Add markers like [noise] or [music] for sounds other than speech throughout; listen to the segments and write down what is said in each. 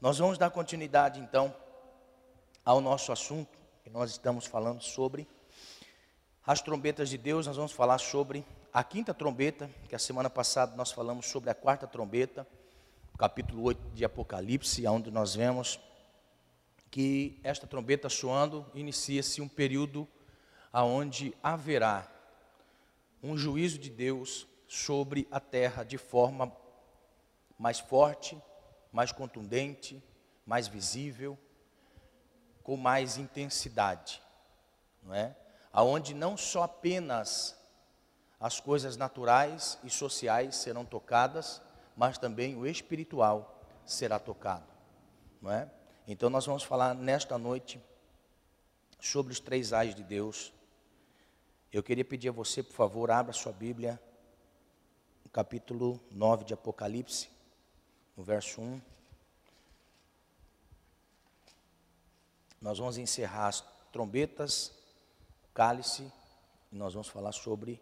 Nós vamos dar continuidade então ao nosso assunto, que nós estamos falando sobre as trombetas de Deus. Nós vamos falar sobre a quinta trombeta, que a semana passada nós falamos sobre a quarta trombeta, capítulo 8 de Apocalipse, onde nós vemos que esta trombeta soando inicia-se um período aonde haverá um juízo de Deus sobre a terra de forma mais forte, mais contundente, mais visível, com mais intensidade, não é? Aonde não só apenas as coisas naturais e sociais serão tocadas, mas também o espiritual será tocado, não é? Então nós vamos falar nesta noite sobre os três ais de Deus, eu queria pedir a você, por favor, abra sua Bíblia, capítulo 9 de Apocalipse, no verso 1. Nós vamos encerrar as trombetas, cálice, e nós vamos falar sobre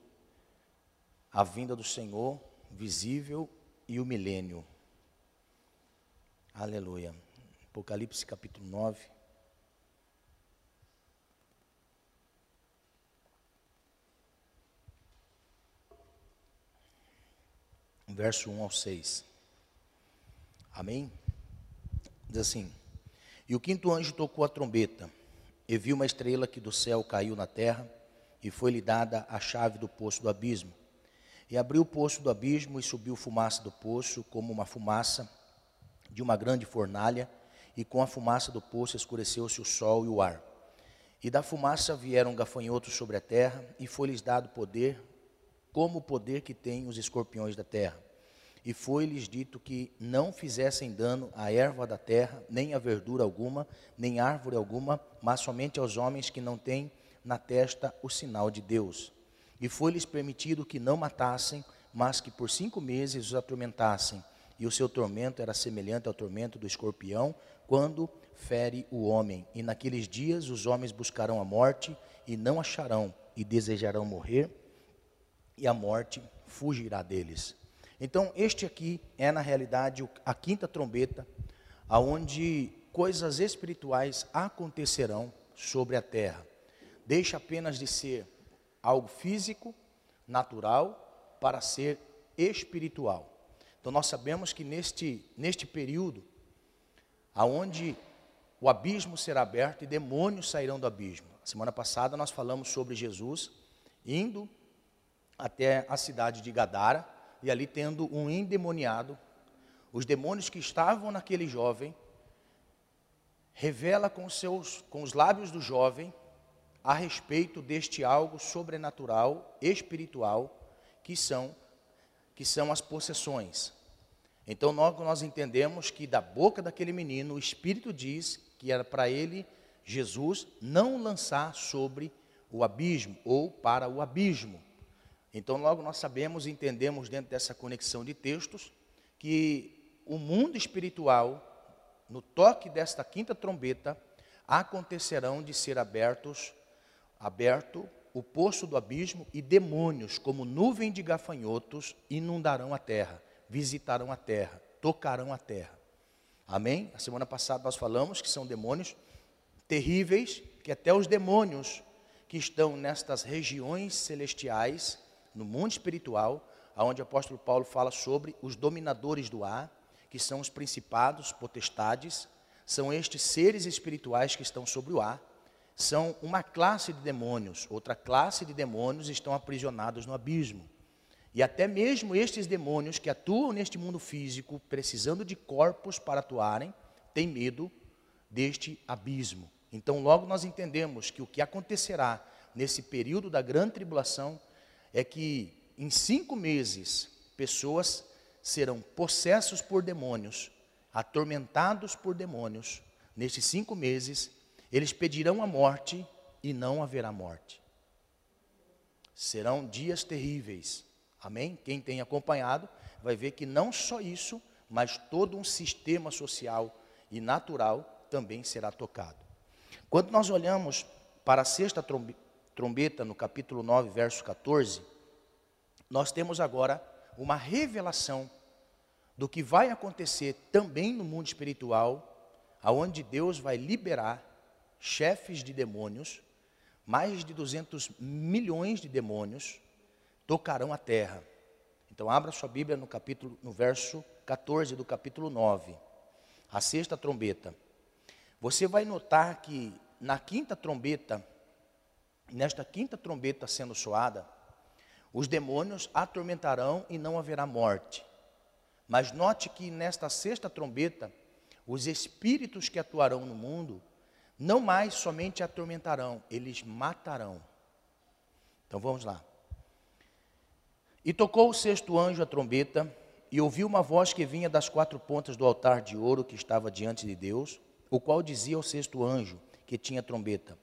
a vinda do Senhor visível e o milênio. Aleluia. Apocalipse capítulo 9. verso 1 ao 6. Amém? Diz assim: E o quinto anjo tocou a trombeta, e viu uma estrela que do céu caiu na terra, e foi-lhe dada a chave do poço do abismo. E abriu o poço do abismo, e subiu fumaça do poço, como uma fumaça de uma grande fornalha, e com a fumaça do poço escureceu-se o sol e o ar. E da fumaça vieram gafanhotos sobre a terra, e foi-lhes dado poder, como o poder que têm os escorpiões da terra e foi-lhes dito que não fizessem dano à erva da terra, nem a verdura alguma, nem árvore alguma, mas somente aos homens que não têm na testa o sinal de Deus. E foi-lhes permitido que não matassem, mas que por cinco meses os atormentassem. E o seu tormento era semelhante ao tormento do escorpião, quando fere o homem. E naqueles dias os homens buscarão a morte e não acharão, e desejarão morrer, e a morte fugirá deles. Então, este aqui é na realidade a quinta trombeta, aonde coisas espirituais acontecerão sobre a terra. Deixa apenas de ser algo físico, natural, para ser espiritual. Então nós sabemos que neste, neste período, aonde o abismo será aberto e demônios sairão do abismo. Semana passada nós falamos sobre Jesus indo até a cidade de Gadara, e ali tendo um endemoniado, os demônios que estavam naquele jovem, revela com, seus, com os lábios do jovem a respeito deste algo sobrenatural, espiritual, que são, que são as possessões. Então nós, nós entendemos que da boca daquele menino o Espírito diz que era para ele, Jesus, não lançar sobre o abismo ou para o abismo. Então, logo nós sabemos e entendemos dentro dessa conexão de textos que o mundo espiritual, no toque desta quinta trombeta, acontecerão de ser abertos, aberto o poço do abismo e demônios, como nuvem de gafanhotos, inundarão a terra, visitarão a terra, tocarão a terra. Amém? A semana passada nós falamos que são demônios terríveis, que até os demônios que estão nestas regiões celestiais, no mundo espiritual, onde o apóstolo Paulo fala sobre os dominadores do ar, que são os principados, potestades, são estes seres espirituais que estão sobre o ar, são uma classe de demônios, outra classe de demônios estão aprisionados no abismo. E até mesmo estes demônios que atuam neste mundo físico, precisando de corpos para atuarem, têm medo deste abismo. Então, logo nós entendemos que o que acontecerá nesse período da grande tribulação é que em cinco meses pessoas serão possessos por demônios, atormentados por demônios. Nesses cinco meses, eles pedirão a morte e não haverá morte. Serão dias terríveis. Amém? Quem tem acompanhado vai ver que não só isso, mas todo um sistema social e natural também será tocado. Quando nós olhamos para a sexta trombeta, no capítulo 9, verso 14, nós temos agora uma revelação do que vai acontecer também no mundo espiritual, aonde Deus vai liberar chefes de demônios, mais de 200 milhões de demônios tocarão a terra. Então abra sua Bíblia no capítulo no verso 14 do capítulo 9. A sexta trombeta. Você vai notar que na quinta trombeta, nesta quinta trombeta sendo soada, os demônios atormentarão e não haverá morte. Mas note que nesta sexta trombeta, os espíritos que atuarão no mundo não mais somente atormentarão, eles matarão. Então vamos lá. E tocou o sexto anjo a trombeta, e ouviu uma voz que vinha das quatro pontas do altar de ouro que estava diante de Deus, o qual dizia ao sexto anjo, que tinha trombeta: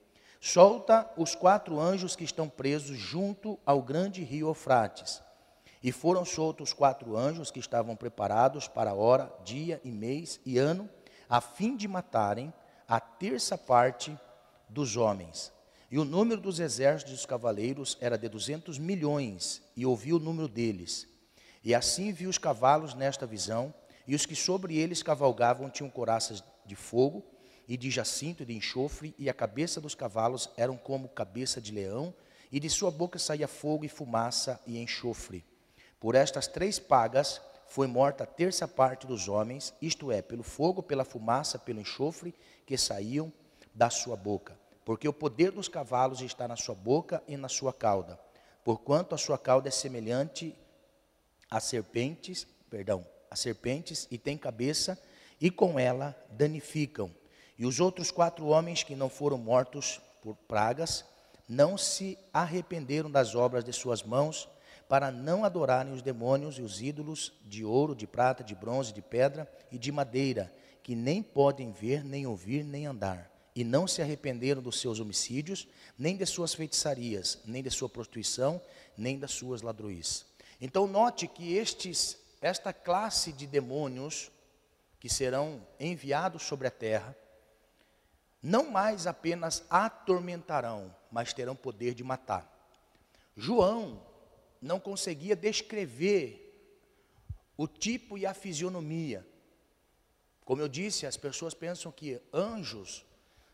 Solta os quatro anjos que estão presos junto ao grande rio Eufrates. E foram soltos os quatro anjos que estavam preparados para hora, dia e mês e ano, a fim de matarem a terça parte dos homens. E o número dos exércitos dos cavaleiros era de duzentos milhões, e ouviu o número deles. E assim viu os cavalos nesta visão, e os que sobre eles cavalgavam tinham coraças de fogo, e de jacinto e de enxofre, e a cabeça dos cavalos eram como cabeça de leão, e de sua boca saía fogo e fumaça e enxofre. Por estas três pagas foi morta a terça parte dos homens, isto é, pelo fogo, pela fumaça, pelo enxofre que saíam da sua boca. Porque o poder dos cavalos está na sua boca e na sua cauda, porquanto a sua cauda é semelhante a serpentes, perdão, a serpentes e tem cabeça, e com ela danificam. E os outros quatro homens que não foram mortos por pragas, não se arrependeram das obras de suas mãos, para não adorarem os demônios e os ídolos de ouro, de prata, de bronze, de pedra e de madeira, que nem podem ver, nem ouvir, nem andar. E não se arrependeram dos seus homicídios, nem de suas feitiçarias, nem de sua prostituição, nem das suas ladroices. Então note que estes, esta classe de demônios que serão enviados sobre a terra, não mais apenas atormentarão, mas terão poder de matar. João não conseguia descrever o tipo e a fisionomia. Como eu disse, as pessoas pensam que anjos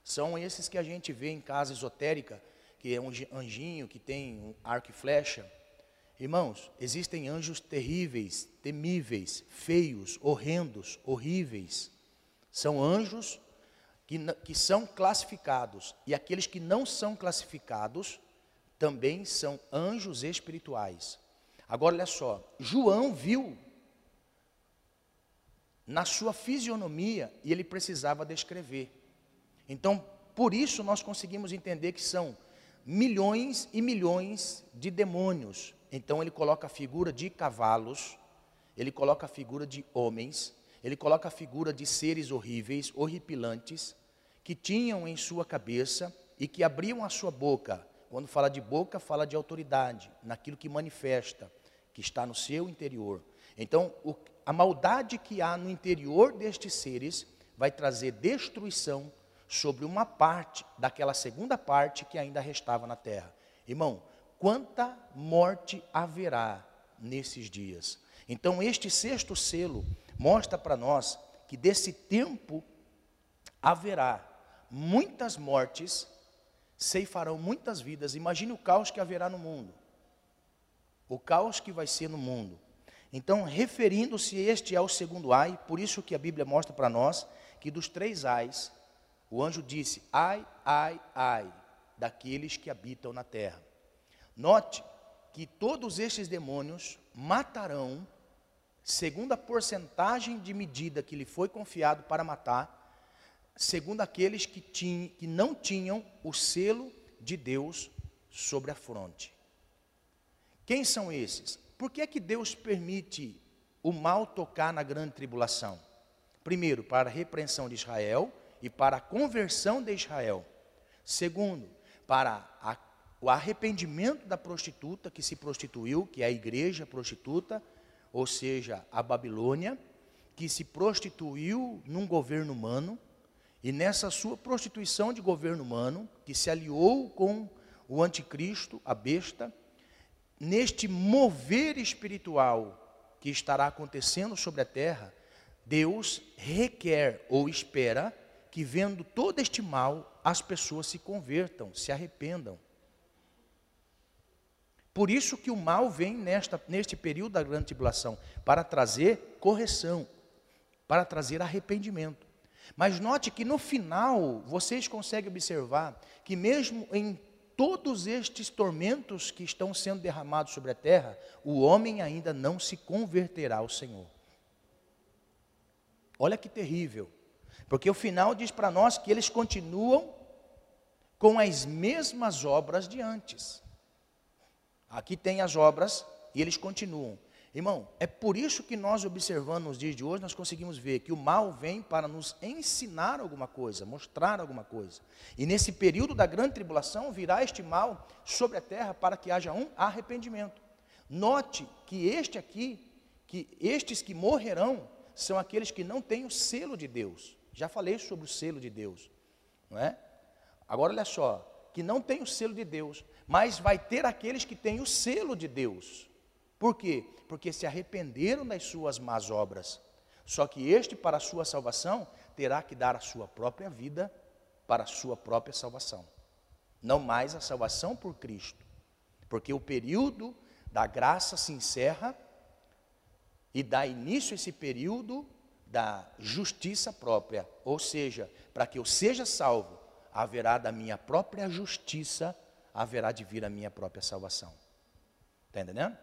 são esses que a gente vê em casa esotérica, que é um anjinho que tem um arco e flecha. Irmãos, existem anjos terríveis, temíveis, feios, horrendos, horríveis. São anjos que, que são classificados, e aqueles que não são classificados também são anjos espirituais. Agora olha só, João viu na sua fisionomia e ele precisava descrever. Então, por isso nós conseguimos entender que são milhões e milhões de demônios. Então ele coloca a figura de cavalos, ele coloca a figura de homens, ele coloca a figura de seres horríveis, horripilantes, que tinham em sua cabeça e que abriam a sua boca. Quando fala de boca, fala de autoridade, naquilo que manifesta, que está no seu interior. Então, o, a maldade que há no interior destes seres vai trazer destruição sobre uma parte daquela segunda parte que ainda restava na terra. Irmão, quanta morte haverá nesses dias? Então, este sexto selo mostra para nós que desse tempo haverá muitas mortes, ceifarão muitas vidas. Imagine o caos que haverá no mundo. O caos que vai ser no mundo. Então, referindo-se este ao segundo ai, por isso que a Bíblia mostra para nós que dos três ais, o anjo disse: ai, ai, ai, daqueles que habitam na terra. Note que todos estes demônios matarão, segundo a porcentagem de medida que lhe foi confiado para matar, segundo aqueles que, tinham, que não tinham o selo de Deus sobre a fronte. Quem são esses? Por que é que Deus permite o mal tocar na grande tribulação? Primeiro, para a repreensão de Israel e para a conversão de Israel. Segundo, para a, o arrependimento da prostituta que se prostituiu, que é a igreja prostituta, ou seja, a Babilônia, que se prostituiu num governo humano, e nessa sua prostituição de governo humano, que se aliou com o anticristo, a besta, neste mover espiritual que estará acontecendo sobre a terra, Deus requer ou espera que, vendo todo este mal, as pessoas se convertam, se arrependam. Por isso que o mal vem nesta, neste período da grande tribulação, para trazer correção, para trazer arrependimento. Mas note que no final, vocês conseguem observar que mesmo em todos estes tormentos que estão sendo derramados sobre a terra, o homem ainda não se converterá ao Senhor. Olha que terrível. Porque o final diz para nós que eles continuam com as mesmas obras de antes. Aqui tem as obras e eles continuam. Irmão, é por isso que nós observando nos dias de hoje, nós conseguimos ver que o mal vem para nos ensinar alguma coisa, mostrar alguma coisa. E nesse período da grande tribulação virá este mal sobre a terra para que haja um arrependimento. Note que este aqui, que estes que morrerão, são aqueles que não têm o selo de Deus. Já falei sobre o selo de Deus, não é? Agora olha só, que não tem o selo de Deus, mas vai ter aqueles que têm o selo de Deus. Por quê? Porque se arrependeram das suas más obras. Só que este, para a sua salvação, terá que dar a sua própria vida para a sua própria salvação. Não mais a salvação por Cristo. Porque o período da graça se encerra e dá início a esse período da justiça própria. Ou seja, para que eu seja salvo, haverá da minha própria justiça, haverá de vir a minha própria salvação. Está entendendo?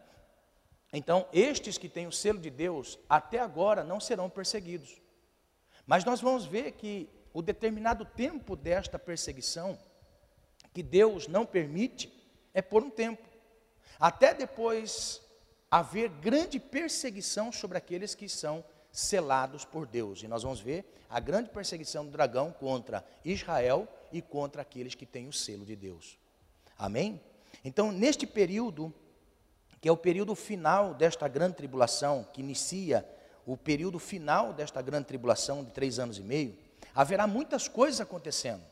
Então, estes que têm o selo de Deus, até agora não serão perseguidos. Mas nós vamos ver que o determinado tempo desta perseguição, que Deus não permite, é por um tempo. Até depois haver grande perseguição sobre aqueles que são selados por Deus. E nós vamos ver a grande perseguição do dragão contra Israel e contra aqueles que têm o selo de Deus. Amém? Então, neste período que é o período final desta grande tribulação, que inicia o período final desta grande tribulação de três anos e meio, haverá muitas coisas acontecendo.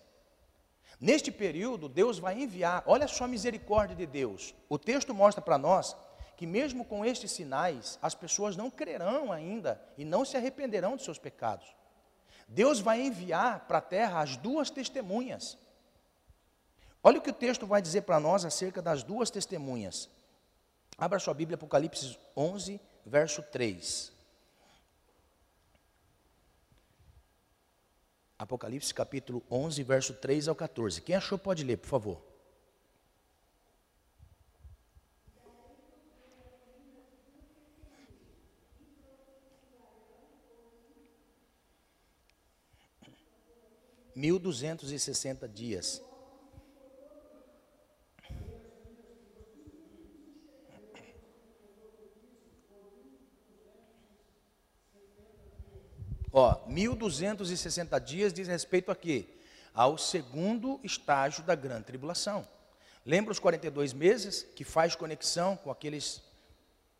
Neste período, Deus vai enviar, olha só a misericórdia de Deus. O texto mostra para nós que, mesmo com estes sinais, as pessoas não crerão ainda e não se arrependerão de seus pecados. Deus vai enviar para a terra as duas testemunhas. Olha o que o texto vai dizer para nós acerca das duas testemunhas. Abra sua Bíblia, Apocalipse 11, verso 3. Apocalipse capítulo 11, verso 3 ao 14. Quem achou pode ler, por favor. Mil duzentos e sessenta dias. Ó, 1260 dias diz respeito a quê? Ao segundo estágio da grande tribulação. Lembra os 42 meses que faz conexão com aqueles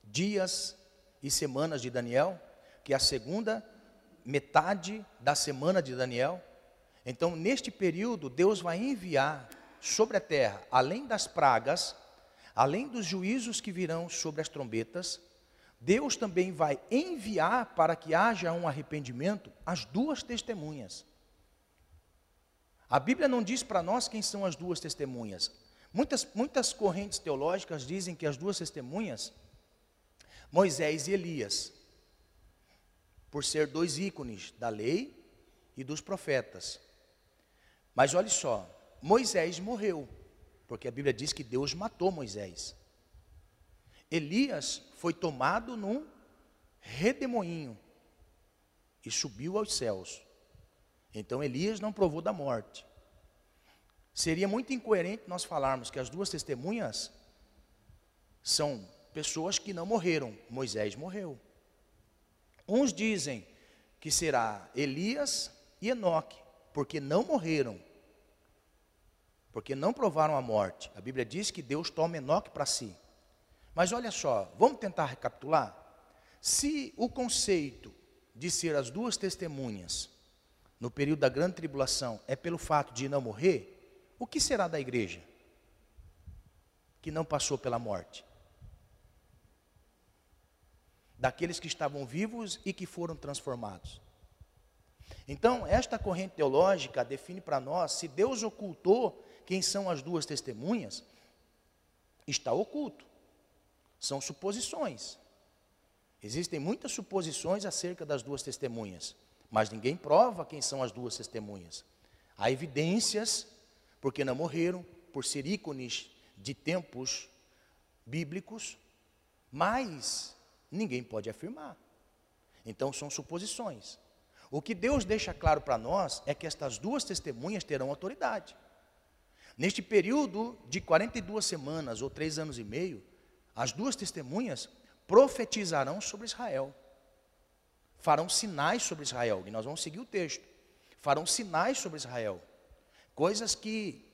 dias e semanas de Daniel, que é a segunda metade da semana de Daniel. Então, neste período, Deus vai enviar sobre a terra, além das pragas, além dos juízos que virão sobre as trombetas, Deus também vai enviar para que haja um arrependimento as duas testemunhas. A Bíblia não diz para nós quem são as duas testemunhas. Muitas, muitas correntes teológicas dizem que as duas testemunhas, Moisés e Elias, por ser dois ícones da lei e dos profetas. Mas olhe só, Moisés morreu, porque a Bíblia diz que Deus matou Moisés. Elias foi tomado num redemoinho e subiu aos céus. Então Elias não provou da morte. Seria muito incoerente nós falarmos que as duas testemunhas são pessoas que não morreram. Moisés morreu. Uns dizem que será Elias e Enoque, porque não morreram, porque não provaram a morte. A Bíblia diz que Deus toma Enoque para si. Mas olha só, vamos tentar recapitular? Se o conceito de ser as duas testemunhas no período da grande tribulação é pelo fato de não morrer, o que será da igreja que não passou pela morte? daqueles que estavam vivos e que foram transformados. Então, esta corrente teológica define para nós se Deus ocultou quem são as duas testemunhas, está oculto. São suposições. Existem muitas suposições acerca das duas testemunhas, mas ninguém prova quem são as duas testemunhas. Há evidências, porque não morreram, por ser ícones de tempos bíblicos, mas ninguém pode afirmar. Então são suposições. O que Deus deixa claro para nós é que estas duas testemunhas terão autoridade. Neste período de 42 semanas ou três anos e meio, as duas testemunhas profetizarão sobre Israel. Farão sinais sobre Israel, e nós vamos seguir o texto. Farão sinais sobre Israel. Coisas que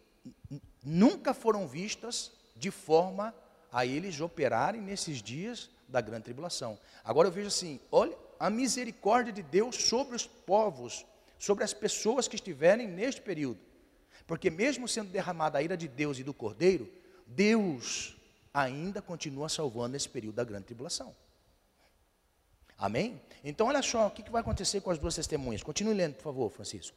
nunca foram vistas de forma a eles operarem nesses dias da grande tribulação. Agora eu vejo assim, olha a misericórdia de Deus sobre os povos, sobre as pessoas que estiverem neste período. Porque mesmo sendo derramada a ira de Deus e do Cordeiro, Deus ainda continua salvando nesse período da grande tribulação. Amém? Então olha só, o que vai acontecer com as duas testemunhas? Continue lendo, por favor, Francisco.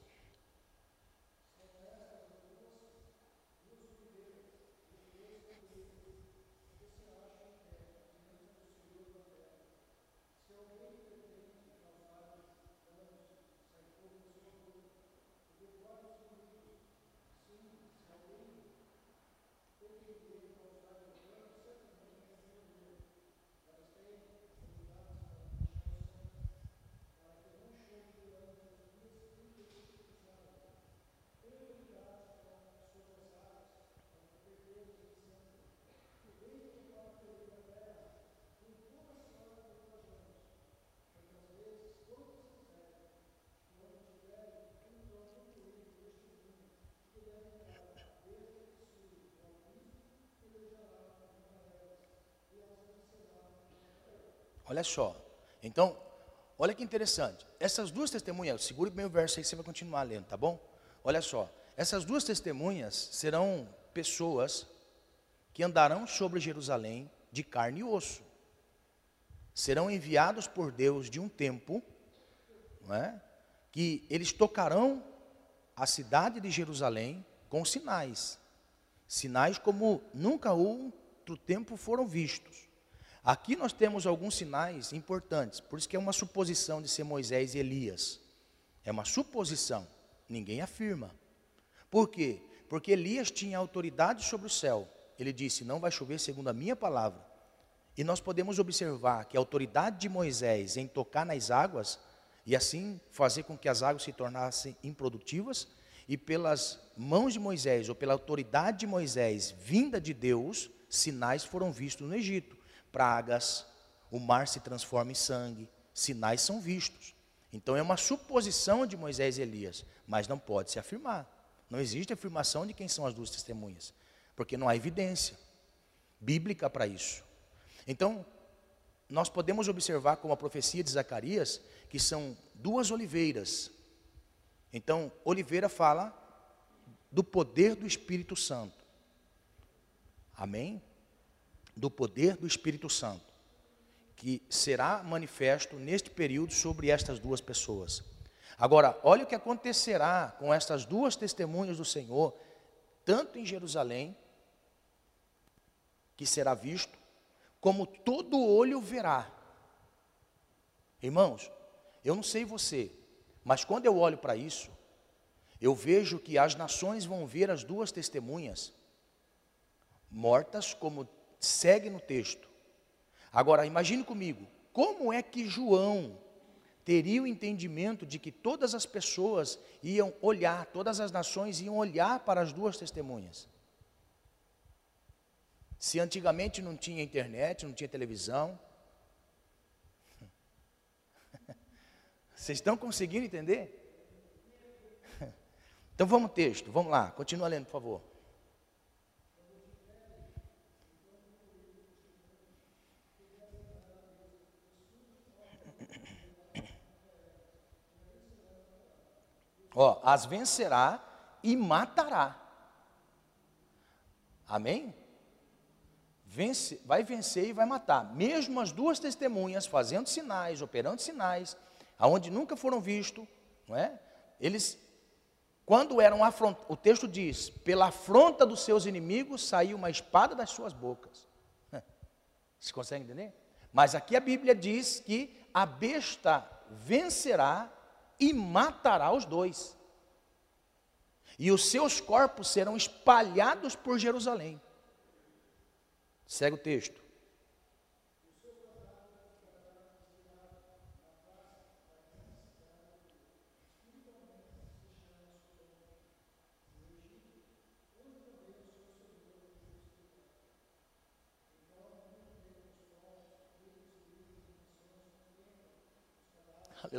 Olha só. Então, olha que interessante. Essas duas testemunhas, segure bem o verso aí, você vai continuar lendo, tá bom? Olha só. Essas duas testemunhas serão pessoas que andarão sobre Jerusalém de carne e osso. Serão enviados por Deus de um tempo, não é? que eles tocarão a cidade de Jerusalém com sinais. Sinais como nunca outro tempo foram vistos. Aqui nós temos alguns sinais importantes, por isso que é uma suposição de ser Moisés e Elias. É uma suposição, ninguém afirma. Por quê? Porque Elias tinha autoridade sobre o céu. Ele disse: Não vai chover segundo a minha palavra. E nós podemos observar que a autoridade de Moisés em tocar nas águas e assim fazer com que as águas se tornassem improdutivas, e pelas mãos de Moisés, ou pela autoridade de Moisés vinda de Deus, sinais foram vistos no Egito pragas, o mar se transforma em sangue, sinais são vistos. Então é uma suposição de Moisés e Elias, mas não pode se afirmar. Não existe afirmação de quem são as duas testemunhas, porque não há evidência bíblica para isso. Então, nós podemos observar como a profecia de Zacarias, que são duas oliveiras. Então, oliveira fala do poder do Espírito Santo. Amém? Do poder do Espírito Santo, que será manifesto neste período sobre estas duas pessoas. Agora, olha o que acontecerá com estas duas testemunhas do Senhor, tanto em Jerusalém, que será visto, como todo olho verá. Irmãos, eu não sei você, mas quando eu olho para isso, eu vejo que as nações vão ver as duas testemunhas mortas como segue no texto. Agora, imagine comigo, como é que João teria o entendimento de que todas as pessoas iam olhar, todas as nações iam olhar para as duas testemunhas? Se antigamente não tinha internet, não tinha televisão. [laughs] Vocês estão conseguindo entender? [laughs] Então vamos texto, vamos lá, continua lendo, por favor. Ó, as vencerá e matará. Amém? vence, vai vencer e vai matar. Mesmo as duas testemunhas fazendo sinais, operando sinais, aonde nunca foram vistos, não é? Eles, quando eram afrontados, o texto diz: pela afronta dos seus inimigos saiu uma espada das suas bocas. Você consegue entender? Mas aqui a Bíblia diz que a besta vencerá e matará os dois. E os seus corpos serão espalhados por Jerusalém. Segue o texto.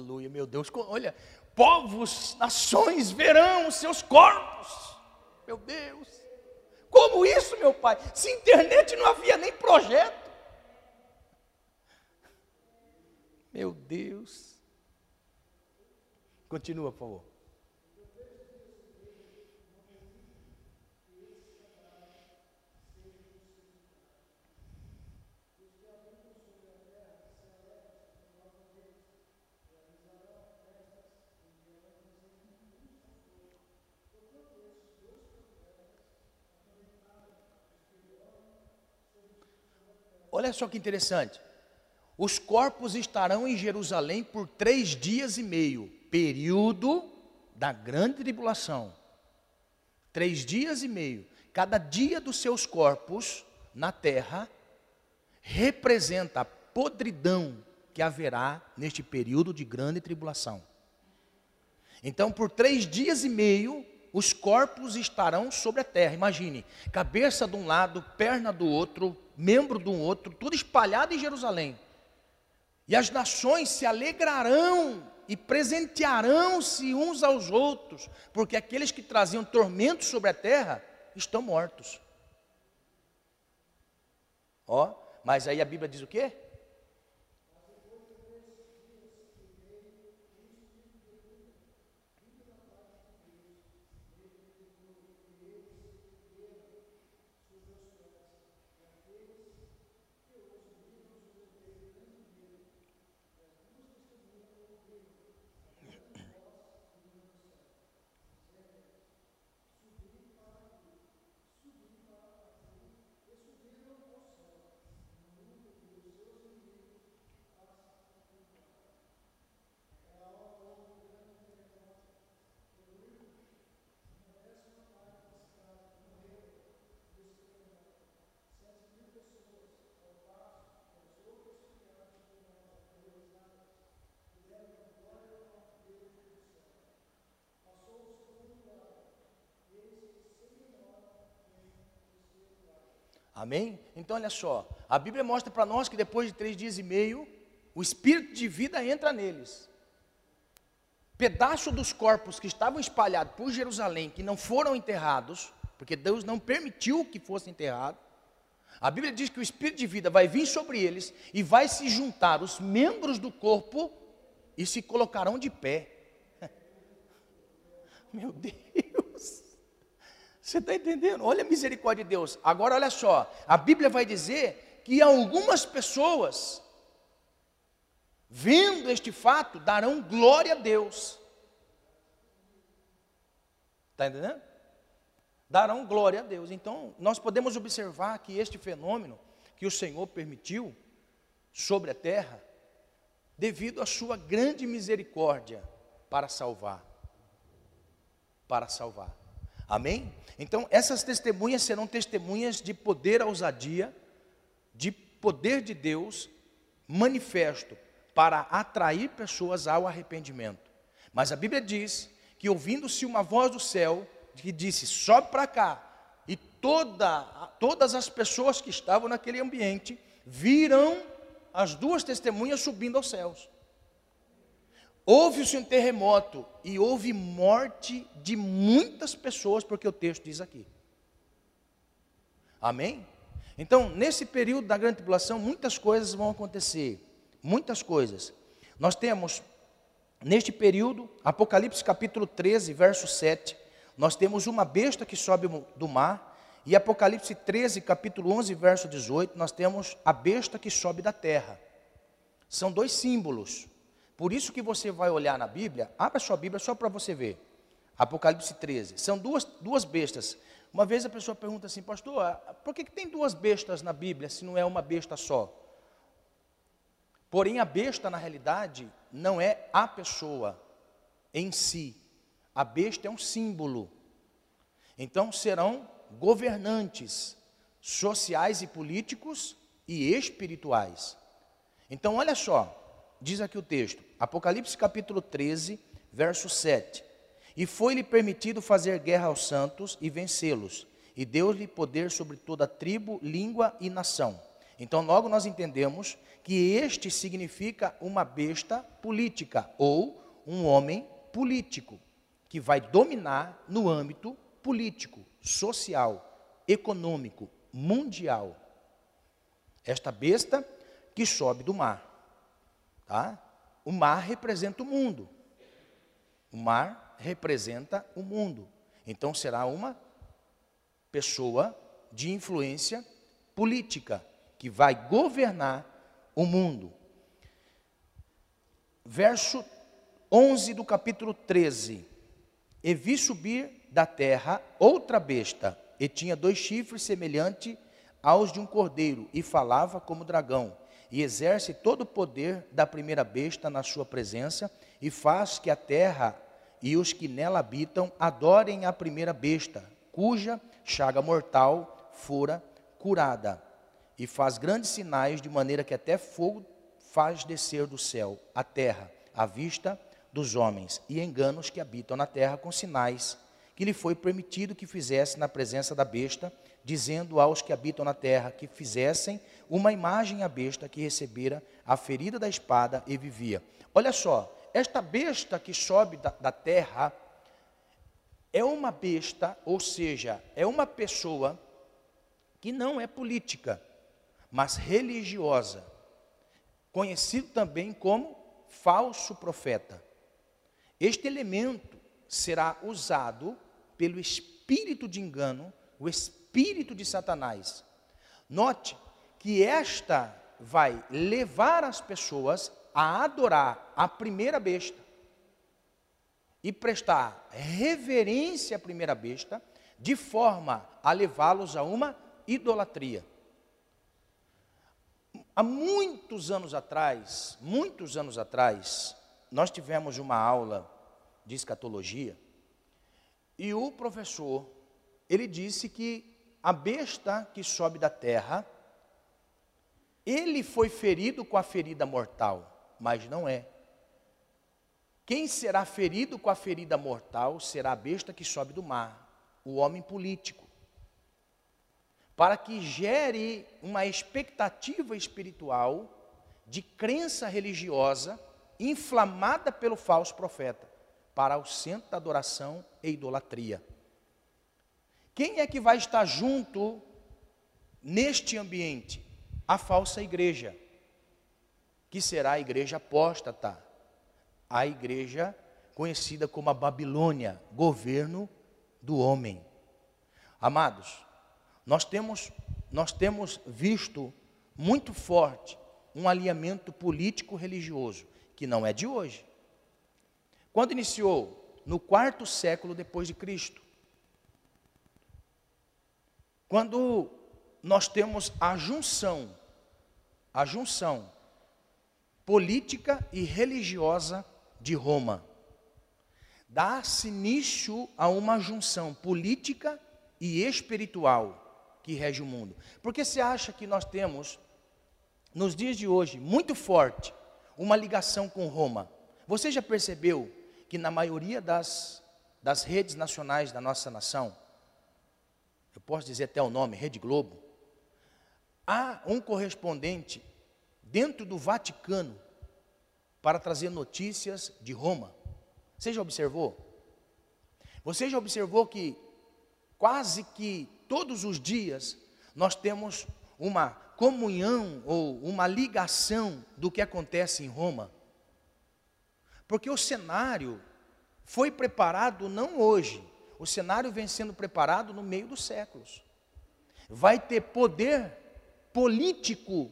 Aleluia, meu Deus. Olha, povos, nações verão os seus corpos. Meu Deus. Como isso, meu pai? Se internet não havia nem projeto. Meu Deus. Continua, por favor. Olha só que interessante. Os corpos estarão em Jerusalém por três dias e meio, período da grande tribulação. Três dias e meio. Cada dia dos seus corpos na terra representa a podridão que haverá neste período de grande tribulação. Então, por três dias e meio, os corpos estarão sobre a terra. Imagine, cabeça de um lado, perna do outro, membro de um outro, tudo espalhado em Jerusalém. E as nações se alegrarão e presentearão-se uns aos outros, porque aqueles que traziam tormentos sobre a terra estão mortos. Ó, mas aí a Bíblia diz o quê? Amém? Então, olha só, a Bíblia mostra para nós que depois de três dias e meio, o espírito de vida entra neles. Pedaço dos corpos que estavam espalhados por Jerusalém, que não foram enterrados, porque Deus não permitiu que fossem enterrados. A Bíblia diz que o espírito de vida vai vir sobre eles e vai se juntar os membros do corpo e se colocarão de pé. [laughs] Meu Deus! Você está entendendo? Olha a misericórdia de Deus. Agora, olha só: a Bíblia vai dizer que algumas pessoas, vendo este fato, darão glória a Deus. Está entendendo? Darão glória a Deus. Então, nós podemos observar que este fenômeno que o Senhor permitiu sobre a terra, devido à sua grande misericórdia para salvar. Para salvar. Amém? Então, essas testemunhas serão testemunhas de poder, ousadia, de poder de Deus manifesto para atrair pessoas ao arrependimento. Mas a Bíblia diz que ouvindo-se uma voz do céu que disse: "Sobe para cá". E toda, todas as pessoas que estavam naquele ambiente viram as duas testemunhas subindo aos céus. Houve-se um terremoto e houve morte de muitas pessoas, porque o texto diz aqui. Amém? Então, nesse período da grande tribulação, muitas coisas vão acontecer. Muitas coisas. Nós temos, neste período, Apocalipse capítulo 13, verso 7, nós temos uma besta que sobe do mar, E Apocalipse 13, capítulo 11, verso 18, nós temos a besta que sobe da terra. São dois símbolos. Por isso que você vai olhar na Bíblia, abra sua Bíblia só para você ver. Apocalipse 13. São duas, duas bestas. Uma vez a pessoa pergunta assim, pastor, por que, que tem duas bestas na Bíblia se não é uma besta só? Porém, a besta, na realidade, não é a pessoa em si. A besta é um símbolo. Então, serão governantes sociais e políticos e espirituais. Então, olha só, diz aqui o texto, Apocalipse capítulo 13, verso 7. E foi-lhe permitido fazer guerra aos santos e vencê-los, e deu-lhe poder sobre toda tribo, língua e nação. Então, logo nós entendemos que este significa uma besta política ou um homem político que vai dominar no âmbito político, social, econômico, mundial. Esta besta que sobe do mar, tá? O mar representa o mundo. O mar representa o mundo. Então será uma pessoa de influência política que vai governar o mundo. Verso 11 do capítulo 13. E vi subir da terra outra besta, e tinha dois chifres semelhantes aos de um cordeiro, e falava como dragão, e exerce todo o poder da primeira besta na sua presença, e faz que a terra e os que nela habitam adorem a primeira besta, cuja chaga mortal fora curada, e faz grandes sinais, de maneira que até fogo faz descer do céu a terra, à vista dos homens, e engana os que habitam na terra com sinais que lhe foi permitido que fizesse na presença da besta, dizendo aos que habitam na terra que fizessem uma imagem à besta que recebera a ferida da espada e vivia. Olha só, esta besta que sobe da, da terra é uma besta, ou seja, é uma pessoa que não é política, mas religiosa, conhecido também como falso profeta. Este elemento será usado pelo espírito de engano, o espírito de Satanás. Note que esta vai levar as pessoas a adorar a primeira besta e prestar reverência à primeira besta, de forma a levá-los a uma idolatria. Há muitos anos atrás, muitos anos atrás, nós tivemos uma aula de escatologia e o professor, ele disse que a besta que sobe da terra, ele foi ferido com a ferida mortal mas não é. Quem será ferido com a ferida mortal será a besta que sobe do mar, o homem político. Para que gere uma expectativa espiritual de crença religiosa inflamada pelo falso profeta, para o centro da adoração e idolatria. Quem é que vai estar junto neste ambiente? A falsa igreja que será a igreja apóstata, a igreja conhecida como a Babilônia, governo do homem. Amados, nós temos, nós temos visto muito forte um alinhamento político-religioso, que não é de hoje. Quando iniciou? No quarto século depois de Cristo. Quando nós temos a junção, a junção política e religiosa de Roma. Dá-se início a uma junção política e espiritual que rege o mundo. Porque você acha que nós temos, nos dias de hoje, muito forte, uma ligação com Roma? Você já percebeu que na maioria das, das redes nacionais da nossa nação, eu posso dizer até o nome, Rede Globo, há um correspondente dentro do Vaticano para trazer notícias de Roma. Você já observou? Você já observou que quase que todos os dias nós temos uma comunhão ou uma ligação do que acontece em Roma? Porque o cenário foi preparado não hoje, o cenário vem sendo preparado no meio dos séculos. vai ter poder político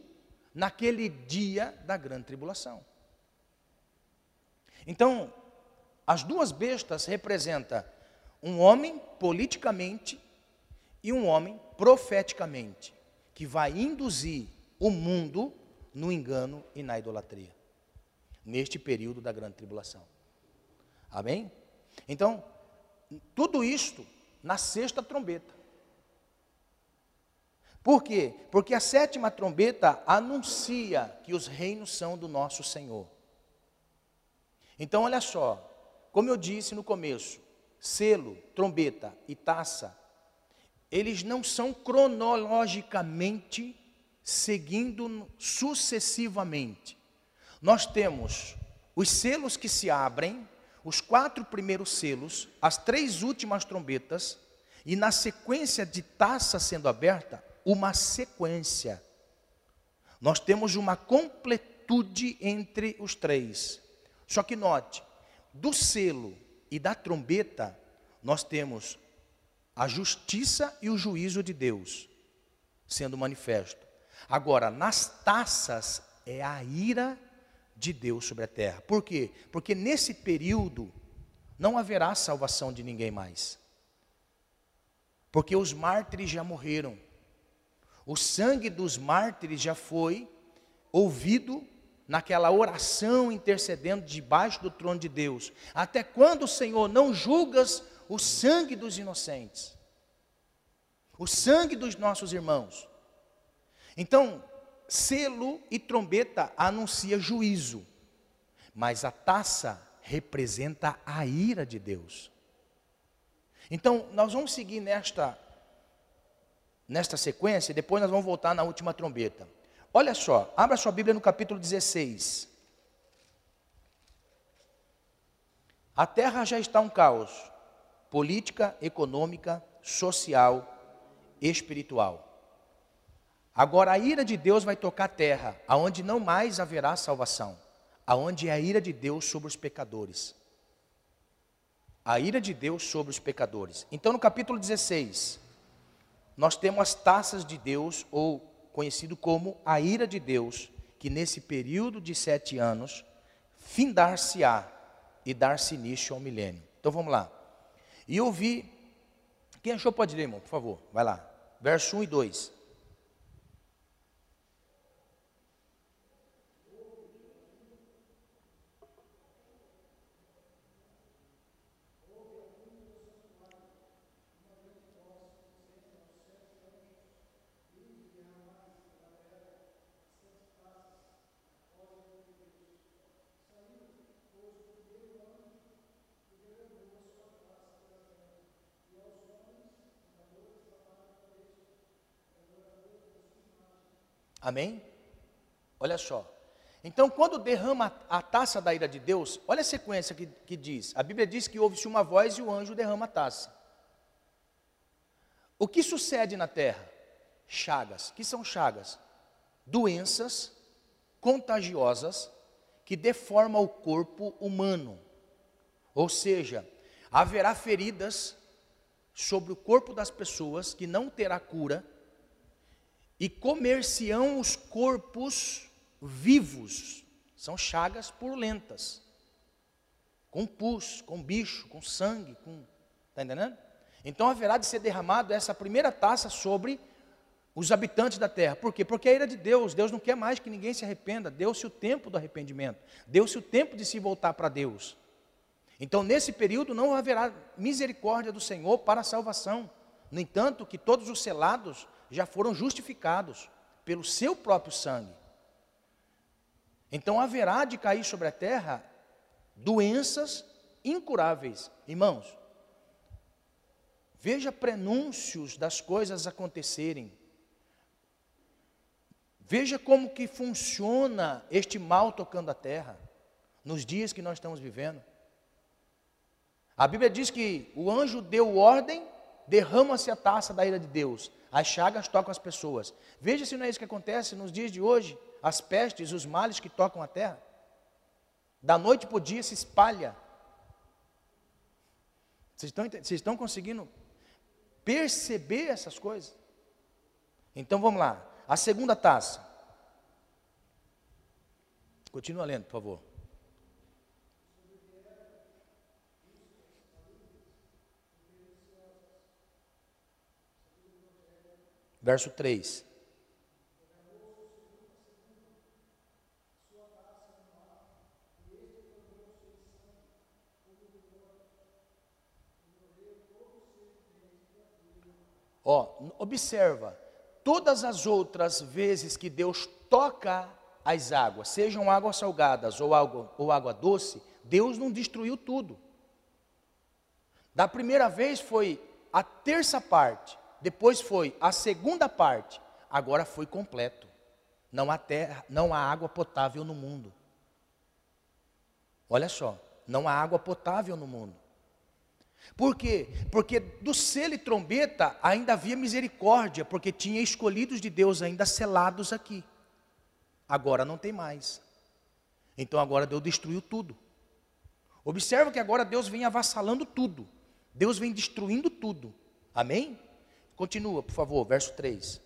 naquele dia da grande tribulação. Então, as duas bestas representam um homem politicamente e um homem profeticamente, que vai induzir o mundo no engano e na idolatria, neste período da grande tribulação. Amém? Então, tudo isto na sexta trombeta. Por quê? Porque a sétima trombeta anuncia que os reinos são do nosso Senhor. Então, olha só, como eu disse no começo, selo, trombeta e taça, eles não são cronologicamente seguindo sucessivamente. Nós temos os selos que se abrem, os quatro primeiros selos, as três últimas trombetas, e na sequência de taça sendo aberta, uma sequência. Nós temos uma completude entre os três. Só que note, do selo e da trombeta, nós temos a justiça e o juízo de Deus sendo manifesto. Agora, nas taças é a ira de Deus sobre a terra. Por quê? Porque nesse período não haverá salvação de ninguém mais. Porque os mártires já morreram. O sangue dos mártires já foi ouvido naquela oração intercedendo debaixo do trono de Deus. Até quando, Senhor, não julgas o sangue dos inocentes? O sangue dos nossos irmãos. Então, selo e trombeta anuncia juízo, mas a taça representa a ira de Deus. Então, nós vamos seguir nesta nesta sequência depois nós vamos voltar na última trombeta. Olha só, abra sua Bíblia no capítulo 16. A terra já está um caos política, econômica, social, espiritual. Agora a ira de Deus vai tocar a terra, aonde não mais haverá salvação, aonde é a ira de Deus sobre os pecadores. A ira de Deus sobre os pecadores. Então no capítulo 16, nós temos as taças de Deus, ou conhecido como a ira de Deus, que nesse período de sete anos, findar-se-á e dar-se início ao milênio. Então vamos lá. E eu vi, quem achou pode ler, irmão, por favor, vai lá. Verso 1 e 2. Amém? Olha só. Então, quando derrama a taça da ira de Deus, olha a sequência que, que diz. A Bíblia diz que ouve-se uma voz e o anjo derrama a taça. O que sucede na terra? Chagas. que são chagas? Doenças contagiosas que deformam o corpo humano. Ou seja, haverá feridas sobre o corpo das pessoas que não terá cura e comerciam os corpos vivos. São chagas purulentas. Com pus, com bicho, com sangue, com. Está entendendo? Então haverá de ser derramado essa primeira taça sobre os habitantes da terra. Por quê? Porque a ira de Deus. Deus não quer mais que ninguém se arrependa. Deu-se o tempo do arrependimento. Deu-se o tempo de se voltar para Deus. Então, nesse período, não haverá misericórdia do Senhor para a salvação. No entanto, que todos os selados já foram justificados pelo seu próprio sangue. Então haverá de cair sobre a terra doenças incuráveis. Irmãos, veja prenúncios das coisas acontecerem. Veja como que funciona este mal tocando a terra nos dias que nós estamos vivendo. A Bíblia diz que o anjo deu ordem, derrama-se a taça da ira de Deus. As chagas tocam as pessoas. Veja se não é isso que acontece nos dias de hoje. As pestes, os males que tocam a terra. Da noite para o dia se espalha. Vocês estão, vocês estão conseguindo perceber essas coisas? Então vamos lá. A segunda taça. Continua lendo, por favor. Verso 3. Ó, observa, todas as outras vezes que Deus toca as águas, sejam águas salgadas ou água, ou água doce, Deus não destruiu tudo. Da primeira vez foi a terça parte, depois foi a segunda parte, agora foi completo. Não há terra, não há água potável no mundo. Olha só, não há água potável no mundo. Por quê? Porque do selo e trombeta ainda havia misericórdia, porque tinha escolhidos de Deus ainda selados aqui. Agora não tem mais. Então agora Deus destruiu tudo. Observa que agora Deus vem avassalando tudo. Deus vem destruindo tudo. Amém? Continua, por favor, verso 3.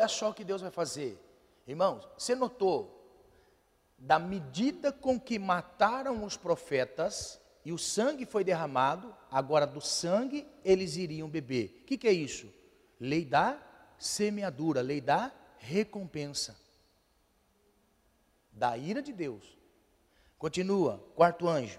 Olha só o que Deus vai fazer. Irmãos, você notou? Da medida com que mataram os profetas e o sangue foi derramado, agora do sangue eles iriam beber. O que, que é isso? Lei da semeadura, lei da recompensa. Da ira de Deus. Continua, quarto anjo.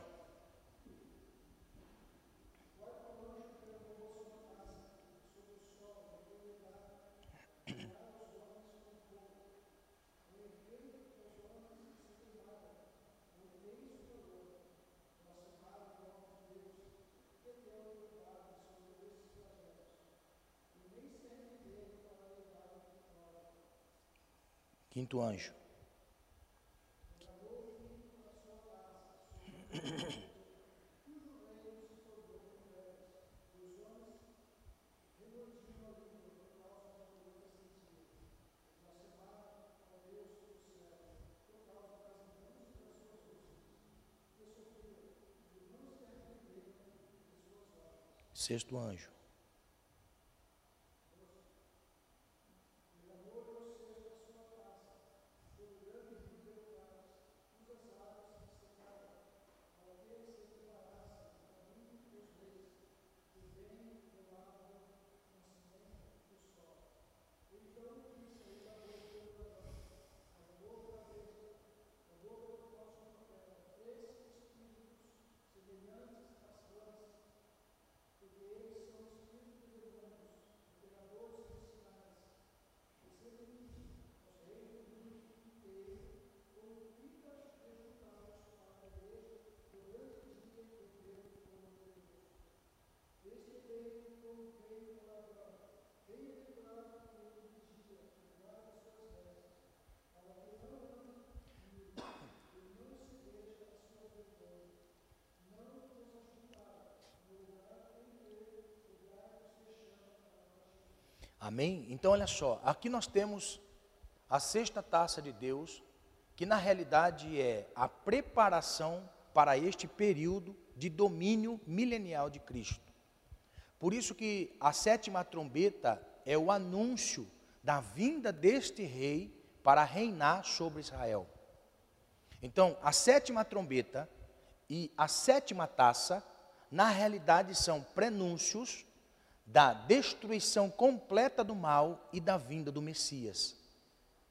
Quinto anjo. Sexto anjo. Amém? Então, olha só, aqui nós temos a sexta taça de Deus, que na realidade é a preparação para este período de domínio milenial de Cristo. Por isso que a sétima trombeta é o anúncio da vinda deste rei para reinar sobre Israel. Então, a sétima trombeta e a sétima taça, na realidade, são prenúncios da destruição completa do mal e da vinda do Messias,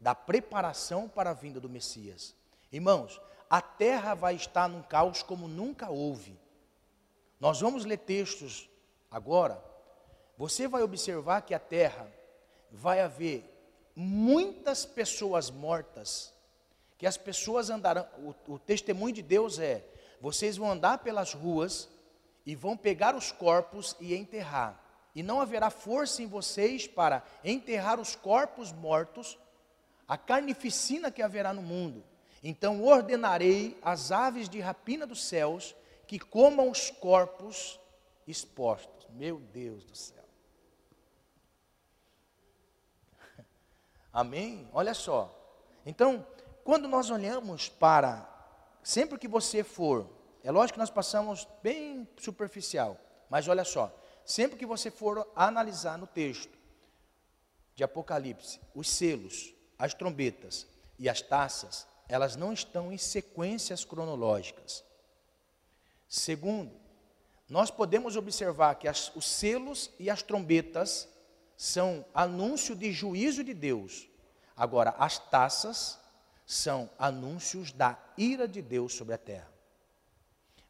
da preparação para a vinda do Messias. Irmãos, a terra vai estar num caos como nunca houve. Nós vamos ler textos agora. Você vai observar que a terra vai haver muitas pessoas mortas, que as pessoas andarão, o, o testemunho de Deus é: vocês vão andar pelas ruas e vão pegar os corpos e enterrar, e não haverá força em vocês para enterrar os corpos mortos, a carnificina que haverá no mundo. Então ordenarei as aves de rapina dos céus que comam os corpos expostos. Meu Deus do céu. [laughs] Amém? Olha só. Então, quando nós olhamos para, sempre que você for, é lógico que nós passamos bem superficial, mas olha só, sempre que você for analisar no texto de Apocalipse, os selos, as trombetas e as taças, elas não estão em sequências cronológicas. Segundo, nós podemos observar que as, os selos e as trombetas são anúncio de juízo de Deus. Agora, as taças são anúncios da ira de Deus sobre a terra.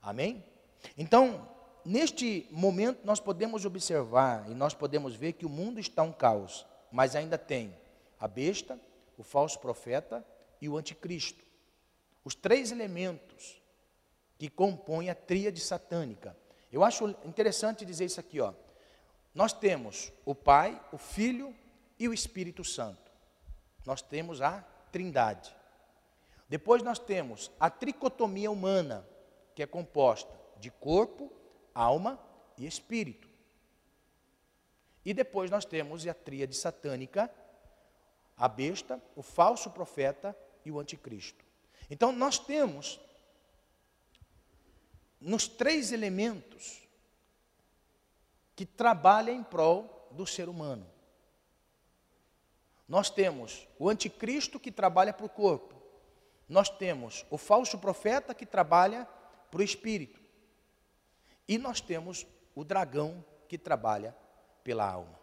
Amém? Então, neste momento, nós podemos observar e nós podemos ver que o mundo está um caos, mas ainda tem a besta, o falso profeta e o anticristo. Os três elementos que compõem a tríade satânica. Eu acho interessante dizer isso aqui, ó. Nós temos o Pai, o Filho e o Espírito Santo. Nós temos a Trindade. Depois nós temos a tricotomia humana, que é composta de corpo, alma e espírito. E depois nós temos a tríade satânica, a besta, o falso profeta e o anticristo. Então nós temos nos três elementos que trabalham em prol do ser humano. Nós temos o anticristo que trabalha para o corpo, nós temos o falso profeta que trabalha para o espírito. E nós temos o dragão que trabalha pela alma.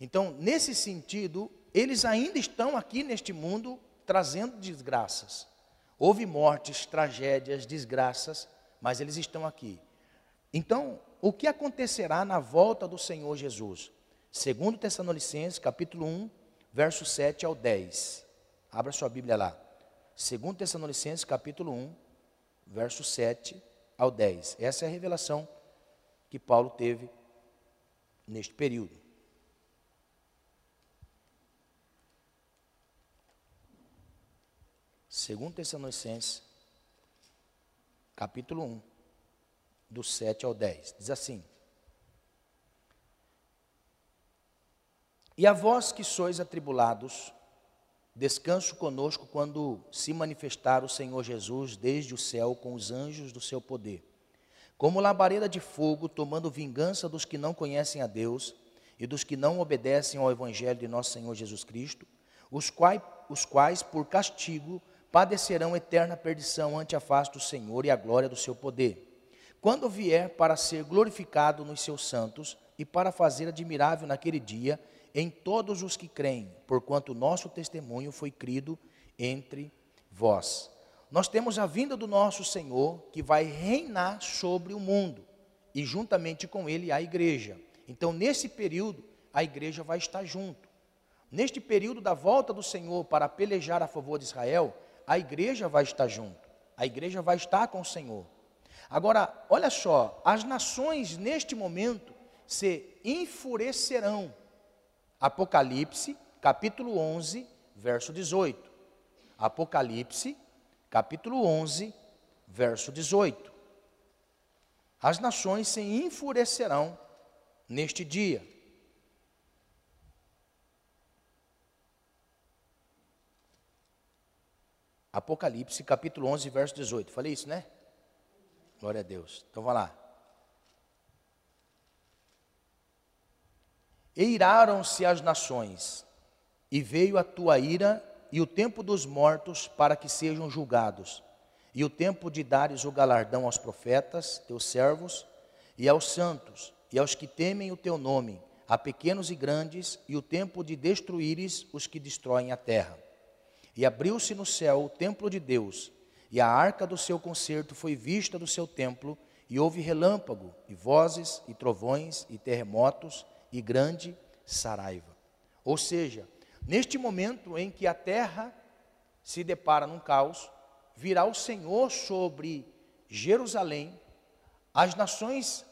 Então, nesse sentido, eles ainda estão aqui neste mundo trazendo desgraças. Houve mortes, tragédias, desgraças, mas eles estão aqui. Então, o que acontecerá na volta do Senhor Jesus? Segundo Tessalonicenses, capítulo 1, verso 7 ao 10. Abra sua Bíblia lá. 2 Tessalonicenses capítulo 1, verso 7 ao 10. Essa é a revelação que Paulo teve neste período. Segundo Tessalonicenses, capítulo 1, do 7 ao 10. Diz assim: E a vós que sois atribulados, Descanso conosco quando se manifestar o Senhor Jesus desde o céu com os anjos do seu poder. Como labareda de fogo, tomando vingança dos que não conhecem a Deus e dos que não obedecem ao Evangelho de nosso Senhor Jesus Cristo, os quais, os quais por castigo padecerão eterna perdição ante a face do Senhor e a glória do seu poder. Quando vier para ser glorificado nos seus santos e para fazer admirável naquele dia em todos os que creem, porquanto o nosso testemunho foi crido entre vós. Nós temos a vinda do nosso Senhor que vai reinar sobre o mundo e juntamente com ele a igreja. Então, nesse período, a igreja vai estar junto. Neste período da volta do Senhor para pelejar a favor de Israel, a igreja vai estar junto. A igreja vai estar com o Senhor. Agora, olha só, as nações neste momento se enfurecerão Apocalipse, capítulo 11, verso 18. Apocalipse, capítulo 11, verso 18. As nações se enfurecerão neste dia. Apocalipse, capítulo 11, verso 18. Falei isso, né? Glória a Deus. Então, vamos lá. E iraram-se as nações, e veio a tua ira e o tempo dos mortos para que sejam julgados, e o tempo de dares o galardão aos profetas, teus servos, e aos santos, e aos que temem o teu nome, a pequenos e grandes, e o tempo de destruíres os que destroem a terra. E abriu-se no céu o templo de Deus, e a arca do seu concerto foi vista do seu templo, e houve relâmpago, e vozes, e trovões, e terremotos, e grande saraiva. Ou seja, Neste momento em que a terra se depara num caos, virá o Senhor sobre Jerusalém, as nações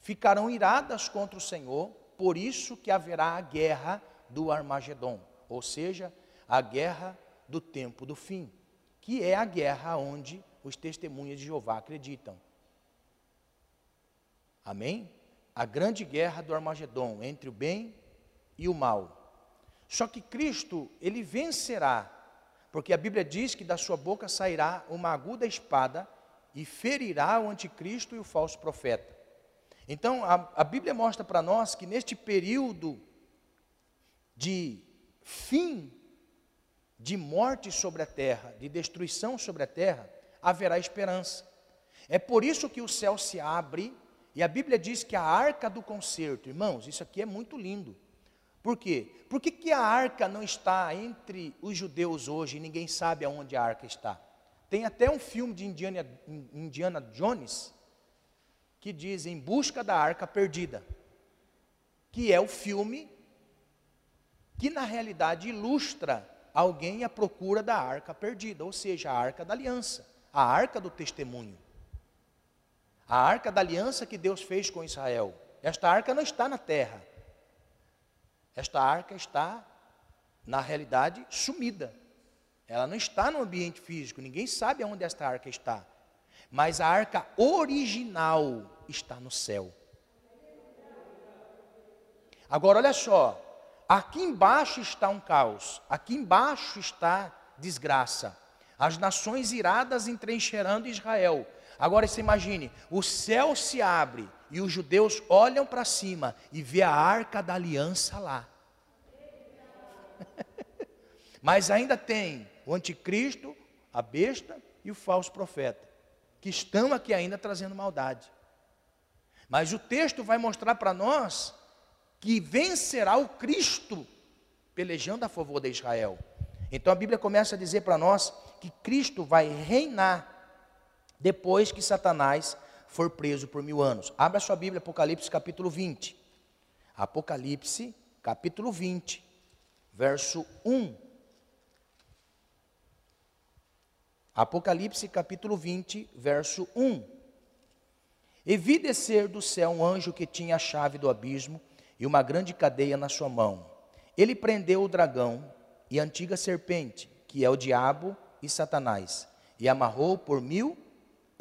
ficarão iradas contra o Senhor, por isso que haverá a guerra do Armagedon, ou seja, a guerra do tempo do fim, que é a guerra onde os testemunhas de Jeová acreditam. Amém? A grande guerra do Armagedon entre o bem e o mal. Só que Cristo, ele vencerá, porque a Bíblia diz que da sua boca sairá uma aguda espada e ferirá o anticristo e o falso profeta. Então, a, a Bíblia mostra para nós que neste período de fim de morte sobre a terra, de destruição sobre a terra, haverá esperança. É por isso que o céu se abre e a Bíblia diz que a arca do concerto, irmãos, isso aqui é muito lindo. Por quê? Por que, que a arca não está entre os judeus hoje e ninguém sabe aonde a arca está? Tem até um filme de Indiana, Indiana Jones que diz Em Busca da Arca Perdida, que é o filme que na realidade ilustra alguém à procura da arca perdida, ou seja, a arca da aliança, a arca do testemunho. A arca da aliança que Deus fez com Israel. Esta arca não está na terra, esta arca está, na realidade, sumida. Ela não está no ambiente físico, ninguém sabe aonde esta arca está. Mas a arca original está no céu. Agora olha só, aqui embaixo está um caos, aqui embaixo está desgraça. As nações iradas entrincheirando Israel. Agora você imagine, o céu se abre e os judeus olham para cima e vê a arca da aliança lá. [laughs] Mas ainda tem o anticristo, a besta e o falso profeta, que estão aqui ainda trazendo maldade. Mas o texto vai mostrar para nós que vencerá o Cristo pelejando a favor de Israel. Então a Bíblia começa a dizer para nós que Cristo vai reinar depois que Satanás for preso por mil anos. Abra sua Bíblia, Apocalipse capítulo 20. Apocalipse capítulo 20, verso 1. Apocalipse capítulo 20, verso 1. E vi descer do céu um anjo que tinha a chave do abismo e uma grande cadeia na sua mão. Ele prendeu o dragão e a antiga serpente, que é o diabo e Satanás, e amarrou por mil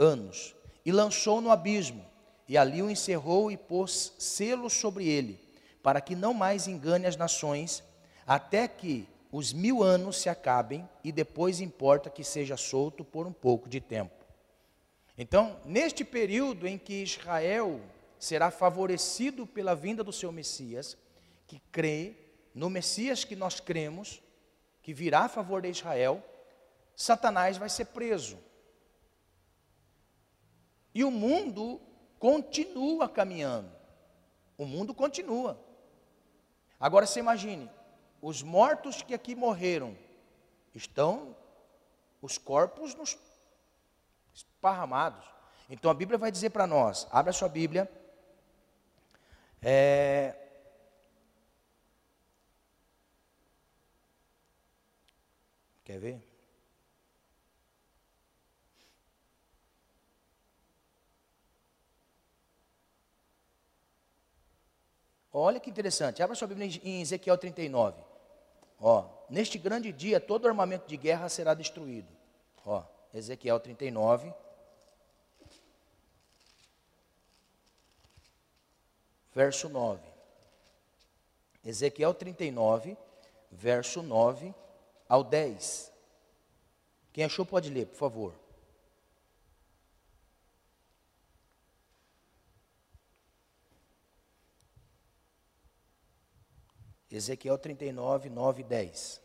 anos e lançou no abismo, e ali o encerrou e pôs selo sobre ele, para que não mais engane as nações, até que os mil anos se acabem, e depois importa que seja solto por um pouco de tempo. Então, neste período em que Israel será favorecido pela vinda do seu Messias, que crê no Messias que nós cremos, que virá a favor de Israel, Satanás vai ser preso. E o mundo continua caminhando. O mundo continua. Agora você imagine, os mortos que aqui morreram estão os corpos nos esparramados. Então a Bíblia vai dizer para nós, abra sua Bíblia. É, quer ver? Olha que interessante, abra sua Bíblia em Ezequiel 39. Ó, neste grande dia todo armamento de guerra será destruído. Ó, Ezequiel 39. Verso 9. Ezequiel 39, verso 9 ao 10. Quem achou pode ler, por favor. Ezequiel 39, 9 e 10.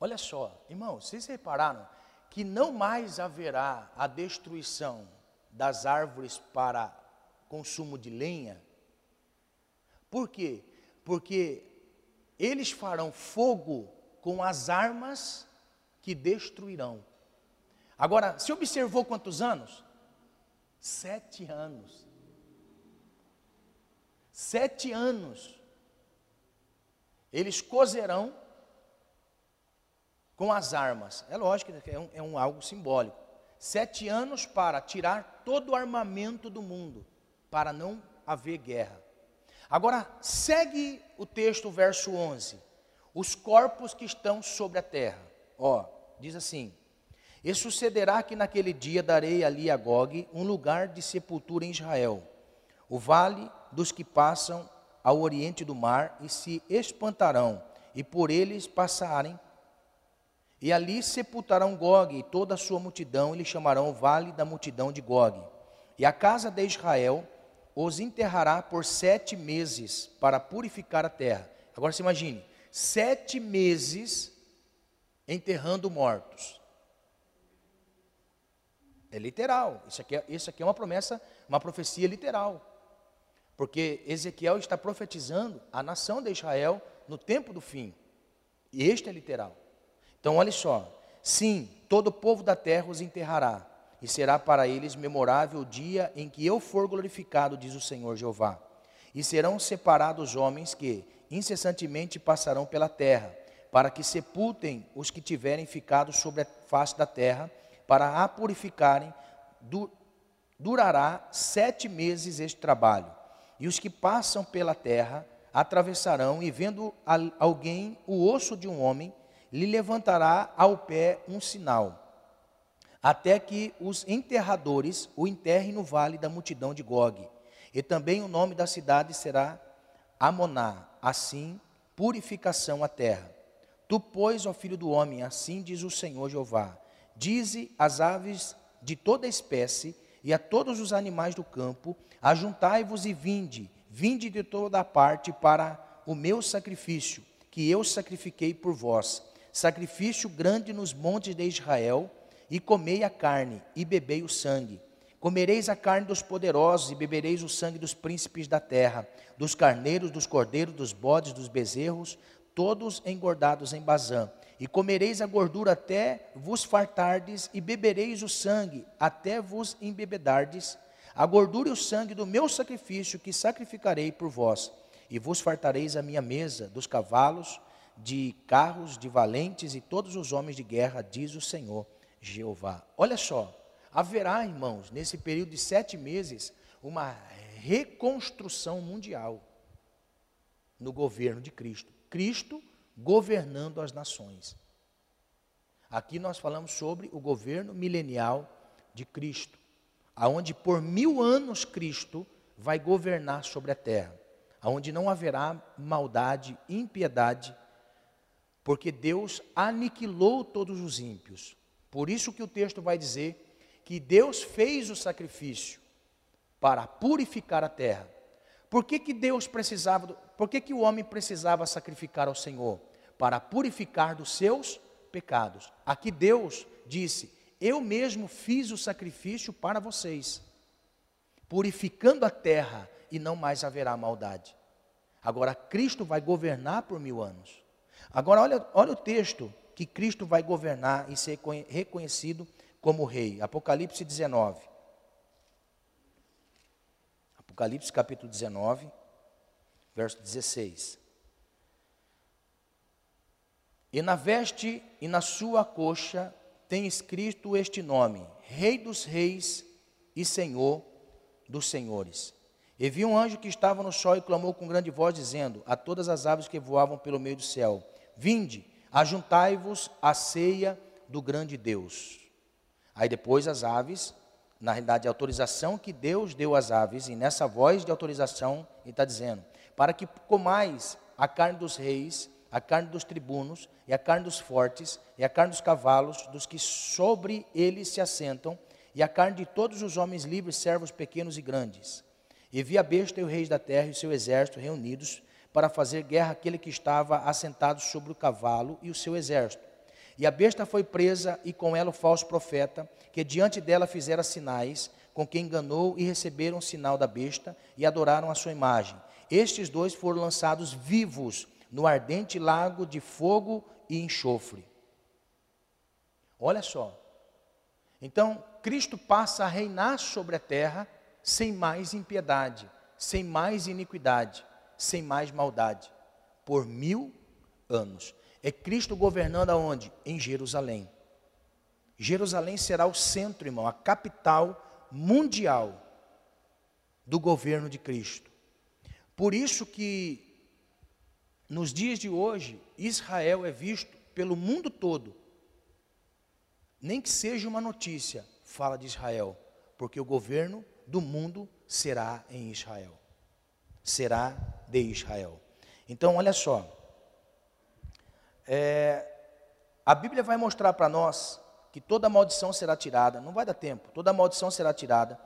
Olha só, irmãos, vocês repararam que não mais haverá a destruição das árvores para consumo de lenha? Por quê? Porque eles farão fogo com as armas que destruirão. Agora, se observou quantos anos? Sete anos. Sete anos. Eles cozerão com as armas. É lógico que é um, é um algo simbólico. Sete anos para tirar todo o armamento do mundo, para não haver guerra. Agora, segue o texto, verso 11. Os corpos que estão sobre a terra. Ó, diz assim: E sucederá que naquele dia darei ali a Gog um lugar de sepultura em Israel, o vale dos que passam ao oriente do mar, e se espantarão, e por eles passarem. E ali sepultarão Gog e toda a sua multidão, e lhe chamarão o vale da multidão de Gog. E a casa de Israel os enterrará por sete meses para purificar a terra. Agora se imagine, sete meses enterrando mortos. É literal. Isso aqui é, isso aqui é uma promessa, uma profecia literal. Porque Ezequiel está profetizando a nação de Israel no tempo do fim. E este é literal. Então, olha só. Sim, todo o povo da terra os enterrará e será para eles memorável o dia em que eu for glorificado, diz o Senhor Jeová. E serão separados homens que incessantemente passarão pela terra, para que sepultem os que tiverem ficado sobre a face da terra, para a purificarem. Du durará sete meses este trabalho. E os que passam pela terra atravessarão, e vendo alguém o osso de um homem, lhe levantará ao pé um sinal até que os enterradores o enterrem no vale da multidão de Gog. E também o nome da cidade será Amoná, assim purificação à terra. Tu, pois, ó filho do homem, assim diz o Senhor Jeová: Dize às aves de toda espécie e a todos os animais do campo: Ajuntai-vos e vinde, vinde de toda parte para o meu sacrifício, que eu sacrifiquei por vós. Sacrifício grande nos montes de Israel, e comei a carne, e bebei o sangue. Comereis a carne dos poderosos, e bebereis o sangue dos príncipes da terra, dos carneiros, dos cordeiros, dos bodes, dos bezerros, todos engordados em Bazã. E comereis a gordura até vos fartardes, e bebereis o sangue até vos embebedardes, a gordura e o sangue do meu sacrifício que sacrificarei por vós. E vos fartareis a minha mesa dos cavalos, de carros, de valentes e todos os homens de guerra, diz o Senhor. Jeová. Olha só, haverá, irmãos, nesse período de sete meses, uma reconstrução mundial no governo de Cristo. Cristo governando as nações. Aqui nós falamos sobre o governo milenial de Cristo, aonde por mil anos Cristo vai governar sobre a terra, aonde não haverá maldade, impiedade, porque Deus aniquilou todos os ímpios. Por isso que o texto vai dizer que Deus fez o sacrifício para purificar a terra. Por que, que Deus precisava, por que, que o homem precisava sacrificar ao Senhor? Para purificar dos seus pecados. Aqui Deus disse: Eu mesmo fiz o sacrifício para vocês, purificando a terra e não mais haverá maldade. Agora Cristo vai governar por mil anos. Agora olha, olha o texto que Cristo vai governar e ser reconhecido como rei. Apocalipse 19. Apocalipse capítulo 19, verso 16. E na veste e na sua coxa tem escrito este nome: Rei dos Reis e Senhor dos Senhores. E vi um anjo que estava no sol e clamou com grande voz, dizendo a todas as aves que voavam pelo meio do céu: Vinde, Ajuntai-vos à ceia do grande Deus. Aí depois as aves, na realidade a autorização que Deus deu às aves, e nessa voz de autorização ele está dizendo, para que comais a carne dos reis, a carne dos tribunos, e a carne dos fortes, e a carne dos cavalos, dos que sobre eles se assentam, e a carne de todos os homens livres, servos pequenos e grandes. E vi a besta e o rei da terra e o seu exército reunidos para fazer guerra àquele que estava assentado sobre o cavalo e o seu exército. E a besta foi presa, e com ela o falso profeta, que diante dela fizera sinais, com quem enganou e receberam o sinal da besta e adoraram a sua imagem. Estes dois foram lançados vivos no ardente lago de fogo e enxofre. Olha só. Então, Cristo passa a reinar sobre a terra sem mais impiedade, sem mais iniquidade, sem mais maldade, por mil anos. É Cristo governando aonde? Em Jerusalém. Jerusalém será o centro, irmão, a capital mundial do governo de Cristo. Por isso que nos dias de hoje, Israel é visto pelo mundo todo. Nem que seja uma notícia, fala de Israel, porque o governo do mundo será em Israel. Será de Israel. Então, olha só. É, a Bíblia vai mostrar para nós que toda maldição será tirada. Não vai dar tempo. Toda maldição será tirada.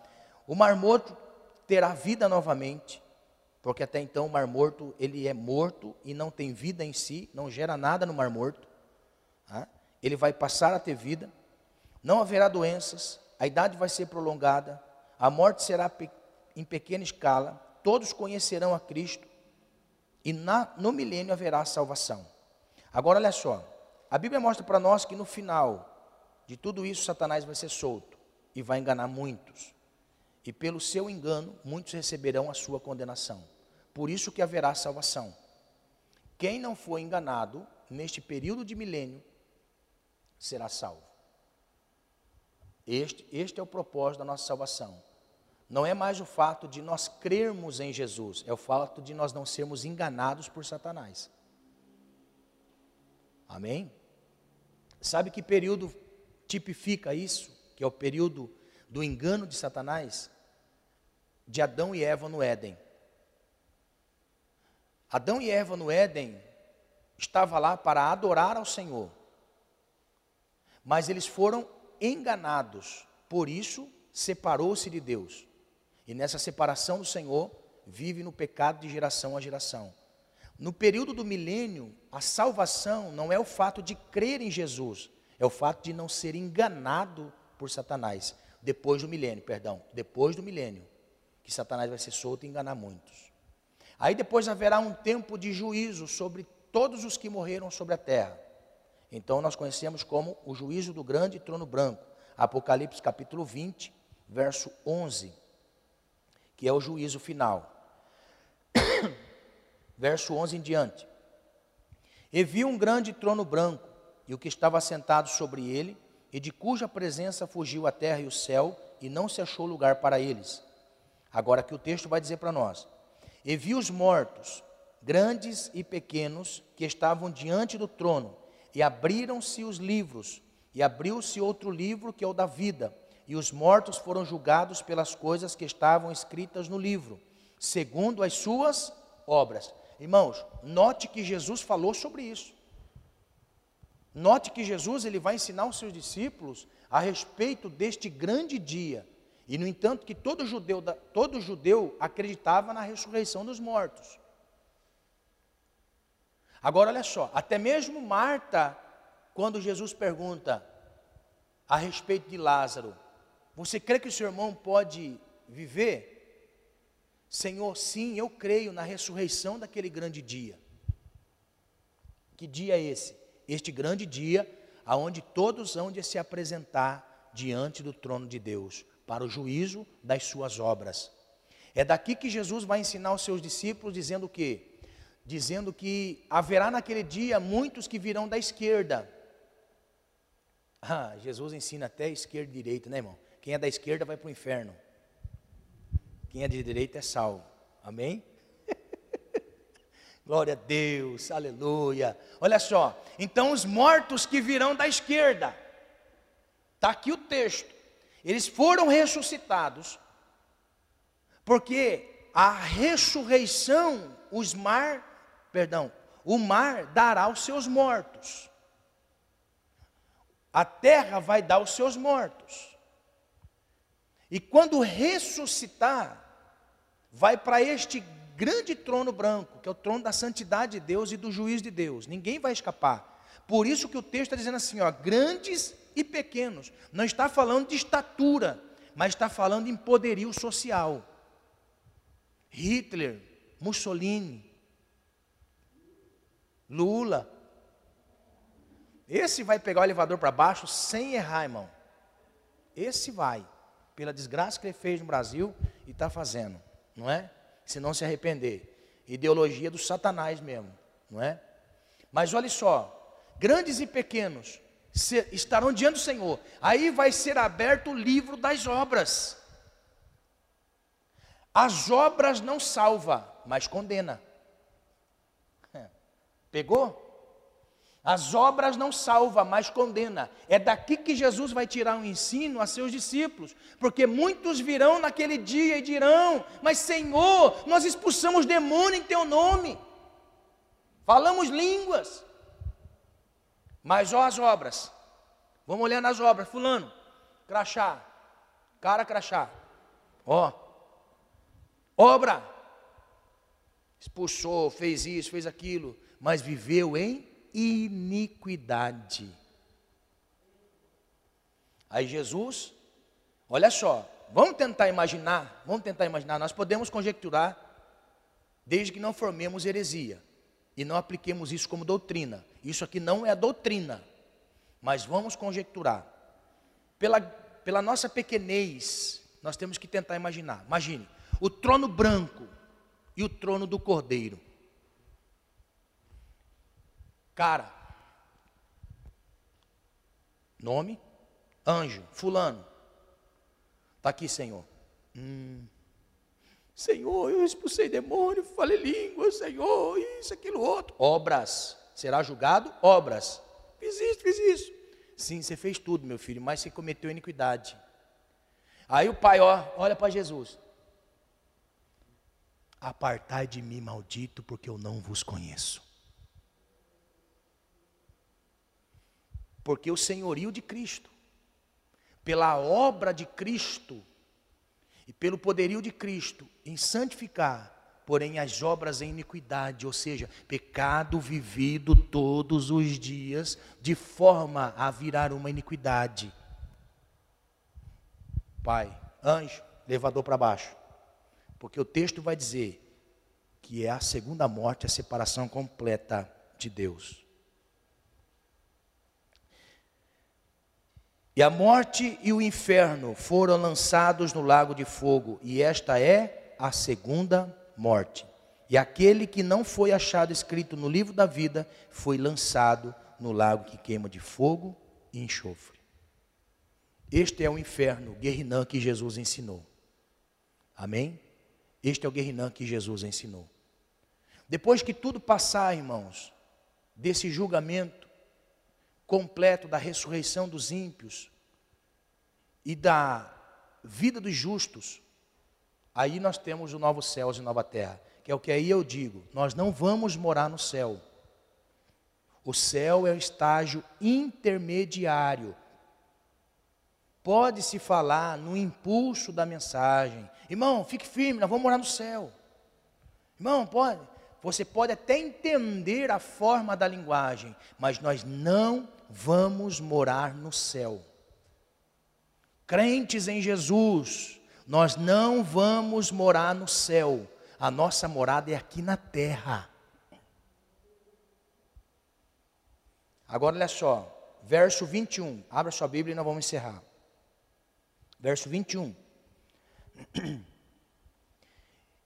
O mar morto terá vida novamente. Porque até então o mar morto, ele é morto e não tem vida em si, não gera nada no mar morto. Tá? Ele vai passar a ter vida, não haverá doenças, a idade vai ser prolongada, a morte será em pequena escala, todos conhecerão a Cristo e na, no milênio haverá salvação. Agora olha só, a Bíblia mostra para nós que no final de tudo isso Satanás vai ser solto e vai enganar muitos. E pelo seu engano, muitos receberão a sua condenação. Por isso que haverá salvação. Quem não for enganado neste período de milênio será salvo. Este, este é o propósito da nossa salvação. Não é mais o fato de nós crermos em Jesus, é o fato de nós não sermos enganados por Satanás. Amém? Sabe que período tipifica isso? Que é o período do engano de Satanás? De Adão e Eva no Éden. Adão e Eva no Éden estavam lá para adorar ao Senhor. Mas eles foram enganados, por isso separou-se de Deus. E nessa separação do Senhor, vive no pecado de geração a geração. No período do milênio, a salvação não é o fato de crer em Jesus, é o fato de não ser enganado por Satanás. Depois do milênio, perdão, depois do milênio, que Satanás vai ser solto e enganar muitos. Aí depois haverá um tempo de juízo sobre todos os que morreram sobre a terra. Então nós conhecemos como o juízo do grande trono branco. Apocalipse capítulo 20, verso 11, que é o juízo final. [coughs] verso 11 em diante. E viu um grande trono branco, e o que estava sentado sobre ele, e de cuja presença fugiu a terra e o céu, e não se achou lugar para eles. Agora que o texto vai dizer para nós: e vi os mortos, grandes e pequenos, que estavam diante do trono, e abriram-se os livros, e abriu-se outro livro que é o da vida, e os mortos foram julgados pelas coisas que estavam escritas no livro, segundo as suas obras. Irmãos, note que Jesus falou sobre isso. Note que Jesus ele vai ensinar os seus discípulos a respeito deste grande dia, e no entanto que todo judeu, todo judeu acreditava na ressurreição dos mortos. Agora olha só, até mesmo Marta, quando Jesus pergunta a respeito de Lázaro, você crê que o seu irmão pode viver? Senhor, sim, eu creio na ressurreição daquele grande dia. Que dia é esse? Este grande dia, aonde todos hão de se apresentar diante do trono de Deus para o juízo das suas obras. É daqui que Jesus vai ensinar os seus discípulos dizendo o quê? Dizendo que haverá naquele dia muitos que virão da esquerda. Ah, Jesus ensina até esquerda e direita, né, irmão? Quem é da esquerda vai para o inferno. Quem é de direita é salvo. Amém? [laughs] Glória a Deus, aleluia. Olha só, então os mortos que virão da esquerda, está aqui o texto. Eles foram ressuscitados, porque a ressurreição, os mar, perdão, o mar dará os seus mortos. A terra vai dar os seus mortos. E quando ressuscitar, vai para este grande trono branco, que é o trono da santidade de Deus e do juiz de Deus. Ninguém vai escapar. Por isso que o texto está dizendo assim, ó, grandes e pequenos. Não está falando de estatura, mas está falando em poderio social. Hitler, Mussolini, Lula. Esse vai pegar o elevador para baixo sem errar, irmão. Esse vai, pela desgraça que ele fez no Brasil e está fazendo, não é? Se não se arrepender. Ideologia do Satanás mesmo, não é? Mas olha só, grandes e pequenos estarão diante do Senhor. Aí vai ser aberto o livro das obras. As obras não salva, mas condena. Pegou? As obras não salva, mas condena. É daqui que Jesus vai tirar um ensino a seus discípulos, porque muitos virão naquele dia e dirão: Mas Senhor, nós expulsamos demônio em teu nome, falamos línguas. Mas ó as obras. Vamos olhar nas obras, fulano, crachá, cara crachá. Ó. Obra. Expulsou, fez isso, fez aquilo, mas viveu em iniquidade. Aí Jesus, olha só, vamos tentar imaginar, vamos tentar imaginar, nós podemos conjecturar, desde que não formemos heresia e não apliquemos isso como doutrina. Isso aqui não é doutrina, mas vamos conjecturar. Pela, pela nossa pequenez, nós temos que tentar imaginar. Imagine, o trono branco e o trono do cordeiro. Cara, nome, anjo, fulano. Está aqui, Senhor. Hum. Senhor, eu expulsei demônio, falei língua, Senhor, isso, aquilo, outro. Obras. Será julgado? Obras. Fiz isso, fiz isso. Sim, você fez tudo, meu filho, mas você cometeu iniquidade. Aí o pai, ó, olha para Jesus. Apartai de mim, maldito, porque eu não vos conheço. Porque o senhorio de Cristo, pela obra de Cristo e pelo poderio de Cristo em santificar, porém as obras em iniquidade, ou seja, pecado vivido todos os dias, de forma a virar uma iniquidade. Pai, anjo, levador para baixo. Porque o texto vai dizer que é a segunda morte, a separação completa de Deus. E a morte e o inferno foram lançados no lago de fogo, e esta é a segunda morte. E aquele que não foi achado escrito no livro da vida foi lançado no lago que queima de fogo e enxofre. Este é o inferno, Guerrinã, que Jesus ensinou. Amém? Este é o Guerrinã que Jesus ensinou. Depois que tudo passar, irmãos, desse julgamento, completo da ressurreição dos ímpios e da vida dos justos, aí nós temos o novo céu e nova terra, que é o que aí eu digo, nós não vamos morar no céu. O céu é o estágio intermediário. Pode-se falar no impulso da mensagem. Irmão, fique firme, nós vamos morar no céu. Irmão, pode. Você pode até entender a forma da linguagem, mas nós não vamos morar no céu. Crentes em Jesus, nós não vamos morar no céu, a nossa morada é aqui na terra. Agora olha só, verso 21, abra sua Bíblia e nós vamos encerrar. Verso 21.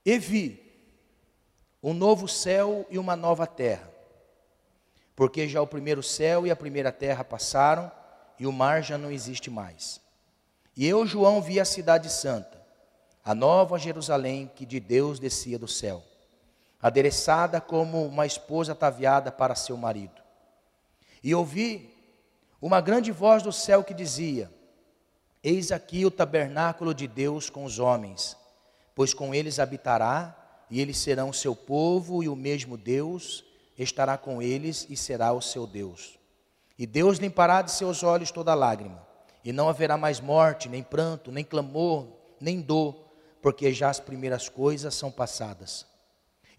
E [clears throat] vi um novo céu e uma nova terra porque já o primeiro céu e a primeira terra passaram e o mar já não existe mais. E eu, João, vi a cidade santa, a nova Jerusalém que de Deus descia do céu, adereçada como uma esposa ataviada para seu marido. E ouvi uma grande voz do céu que dizia: Eis aqui o tabernáculo de Deus com os homens, pois com eles habitará, e eles serão seu povo, e o mesmo Deus estará com eles e será o seu Deus. E Deus limpará de seus olhos toda lágrima, e não haverá mais morte, nem pranto, nem clamor, nem dor, porque já as primeiras coisas são passadas.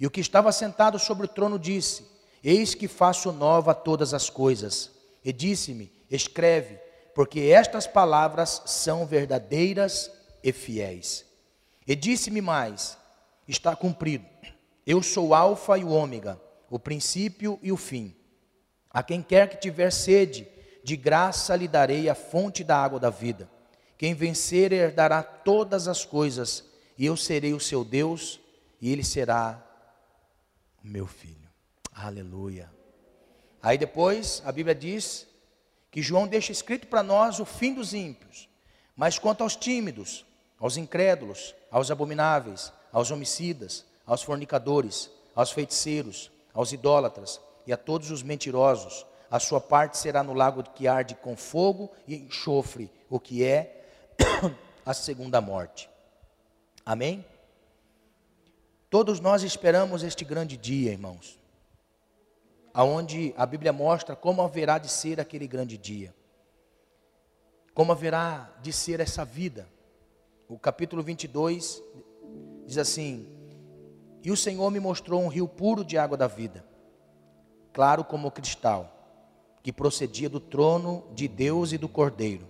E o que estava sentado sobre o trono disse: Eis que faço nova todas as coisas. E disse-me: Escreve, porque estas palavras são verdadeiras e fiéis. E disse-me mais: Está cumprido. Eu sou o Alfa e o Ômega, o princípio e o fim. A quem quer que tiver sede, de graça lhe darei a fonte da água da vida. Quem vencer herdará todas as coisas, e eu serei o seu Deus, e ele será o meu filho. Aleluia. Aí depois a Bíblia diz que João deixa escrito para nós o fim dos ímpios. Mas quanto aos tímidos, aos incrédulos, aos abomináveis, aos homicidas, aos fornicadores, aos feiticeiros, aos idólatras e a todos os mentirosos, a sua parte será no lago que arde com fogo e enxofre, o que é [coughs] a segunda morte. Amém? Todos nós esperamos este grande dia, irmãos aonde a Bíblia mostra como haverá de ser aquele grande dia. Como haverá de ser essa vida. O capítulo 22 diz assim: E o Senhor me mostrou um rio puro de água da vida, claro como cristal, que procedia do trono de Deus e do Cordeiro.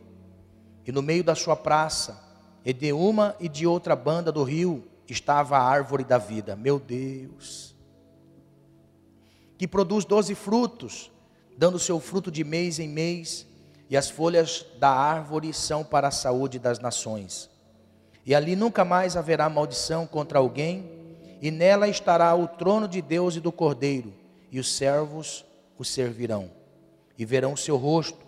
E no meio da sua praça, e de uma e de outra banda do rio, estava a árvore da vida. Meu Deus! que produz doze frutos, dando seu fruto de mês em mês, e as folhas da árvore são para a saúde das nações. E ali nunca mais haverá maldição contra alguém, e nela estará o trono de Deus e do Cordeiro, e os servos o servirão, e verão o seu rosto,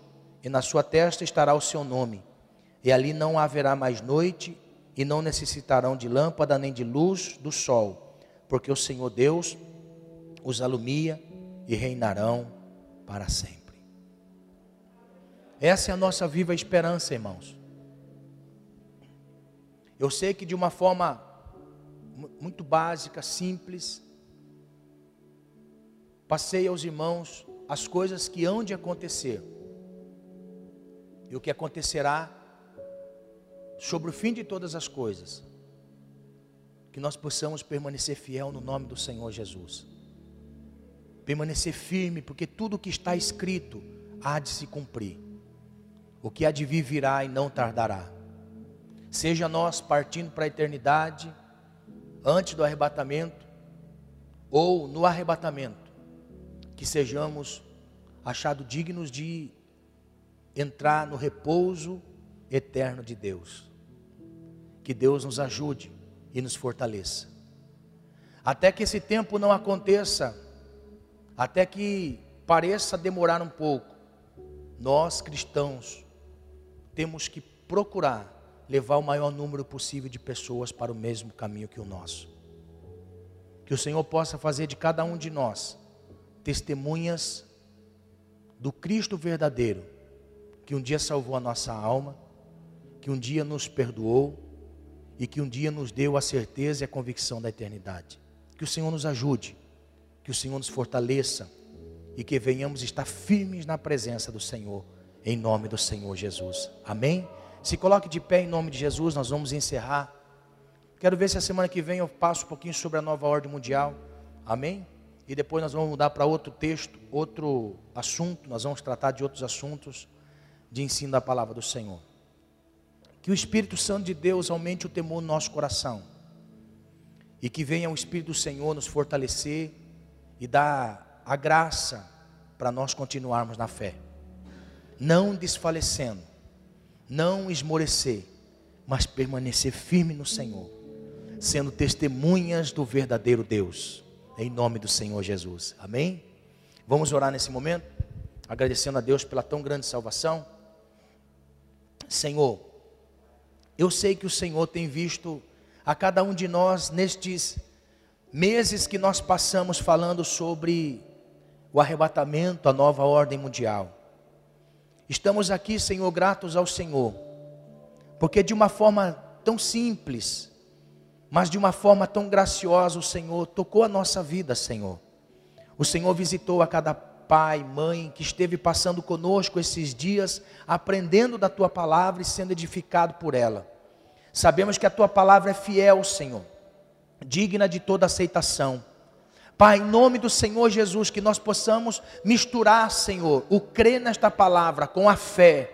e na sua testa estará o seu nome. E ali não haverá mais noite, e não necessitarão de lâmpada nem de luz do sol, porque o Senhor Deus os alumia e reinarão para sempre. Essa é a nossa viva esperança, irmãos. Eu sei que de uma forma muito básica, simples, passei aos irmãos as coisas que hão de acontecer e o que acontecerá sobre o fim de todas as coisas. Que nós possamos permanecer fiel no nome do Senhor Jesus permanecer firme, porque tudo o que está escrito há de se cumprir. O que há de vir virá e não tardará. Seja nós partindo para a eternidade, antes do arrebatamento, ou no arrebatamento, que sejamos achados dignos de entrar no repouso eterno de Deus. Que Deus nos ajude e nos fortaleça. Até que esse tempo não aconteça, até que pareça demorar um pouco, nós cristãos temos que procurar levar o maior número possível de pessoas para o mesmo caminho que o nosso. Que o Senhor possa fazer de cada um de nós testemunhas do Cristo verdadeiro, que um dia salvou a nossa alma, que um dia nos perdoou e que um dia nos deu a certeza e a convicção da eternidade. Que o Senhor nos ajude que o Senhor nos fortaleça e que venhamos estar firmes na presença do Senhor, em nome do Senhor Jesus. Amém? Se coloque de pé em nome de Jesus, nós vamos encerrar. Quero ver se a semana que vem eu passo um pouquinho sobre a nova ordem mundial. Amém? E depois nós vamos mudar para outro texto, outro assunto. Nós vamos tratar de outros assuntos de ensino da palavra do Senhor. Que o Espírito Santo de Deus aumente o temor no nosso coração. E que venha o Espírito do Senhor nos fortalecer e dá a graça para nós continuarmos na fé, não desfalecendo, não esmorecer, mas permanecer firme no Senhor, sendo testemunhas do verdadeiro Deus, em nome do Senhor Jesus. Amém? Vamos orar nesse momento, agradecendo a Deus pela tão grande salvação. Senhor, eu sei que o Senhor tem visto a cada um de nós nestes meses que nós passamos falando sobre o arrebatamento, a nova ordem mundial. Estamos aqui, Senhor, gratos ao Senhor, porque de uma forma tão simples, mas de uma forma tão graciosa, o Senhor tocou a nossa vida, Senhor. O Senhor visitou a cada pai, mãe que esteve passando conosco esses dias, aprendendo da tua palavra e sendo edificado por ela. Sabemos que a tua palavra é fiel, Senhor digna de toda aceitação. Pai, em nome do Senhor Jesus, que nós possamos misturar, Senhor, o crer nesta palavra com a fé,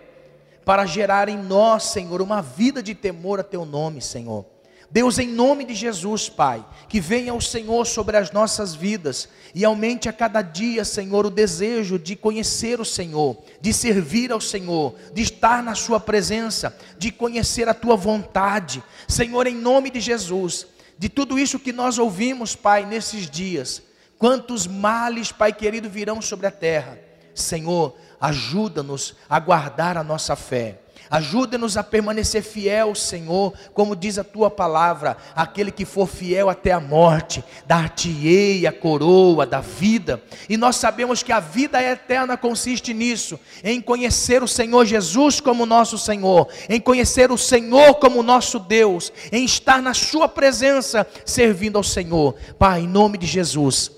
para gerar em nós, Senhor, uma vida de temor a Teu nome, Senhor. Deus, em nome de Jesus, Pai, que venha o Senhor sobre as nossas vidas e aumente a cada dia, Senhor, o desejo de conhecer o Senhor, de servir ao Senhor, de estar na Sua presença, de conhecer a Tua vontade. Senhor, em nome de Jesus, de tudo isso que nós ouvimos, Pai, nesses dias, quantos males, Pai querido, virão sobre a terra. Senhor, ajuda-nos a guardar a nossa fé Ajuda-nos a permanecer fiel, Senhor, como diz a tua palavra: aquele que for fiel até a morte, dar-te-ei a coroa da vida. E nós sabemos que a vida eterna consiste nisso, em conhecer o Senhor Jesus como nosso Senhor, em conhecer o Senhor como nosso Deus, em estar na Sua presença, servindo ao Senhor. Pai, em nome de Jesus.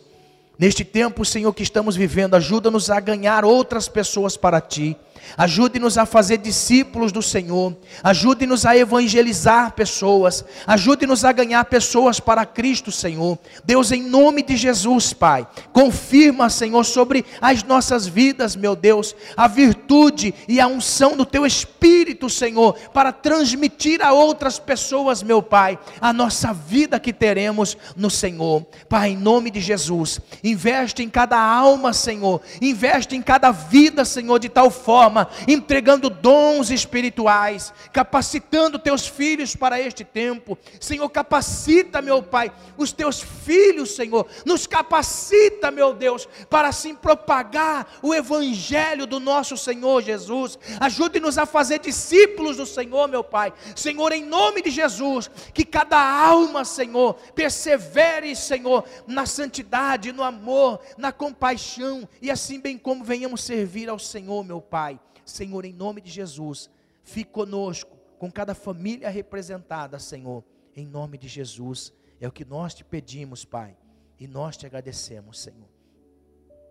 Neste tempo, Senhor, que estamos vivendo, ajuda-nos a ganhar outras pessoas para Ti. Ajude-nos a fazer discípulos do Senhor. Ajude-nos a evangelizar pessoas. Ajude-nos a ganhar pessoas para Cristo, Senhor. Deus, em nome de Jesus, Pai, confirma, Senhor, sobre as nossas vidas, meu Deus, a virtude e a unção do Teu Espírito, Senhor, para transmitir a outras pessoas, meu Pai, a nossa vida que teremos no Senhor. Pai, em nome de Jesus, investe em cada alma, Senhor. Investe em cada vida, Senhor, de tal forma forma, entregando dons espirituais, capacitando teus filhos para este tempo. Senhor, capacita, meu Pai, os teus filhos, Senhor, nos capacita, meu Deus, para assim propagar o evangelho do nosso Senhor Jesus. Ajude-nos a fazer discípulos do Senhor, meu Pai. Senhor, em nome de Jesus, que cada alma, Senhor, persevere, Senhor, na santidade, no amor, na compaixão e assim bem como venhamos servir ao Senhor, meu Pai. Senhor, em nome de Jesus, fique conosco, com cada família representada, Senhor, em nome de Jesus. É o que nós te pedimos, Pai, e nós te agradecemos, Senhor,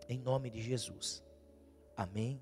em nome de Jesus. Amém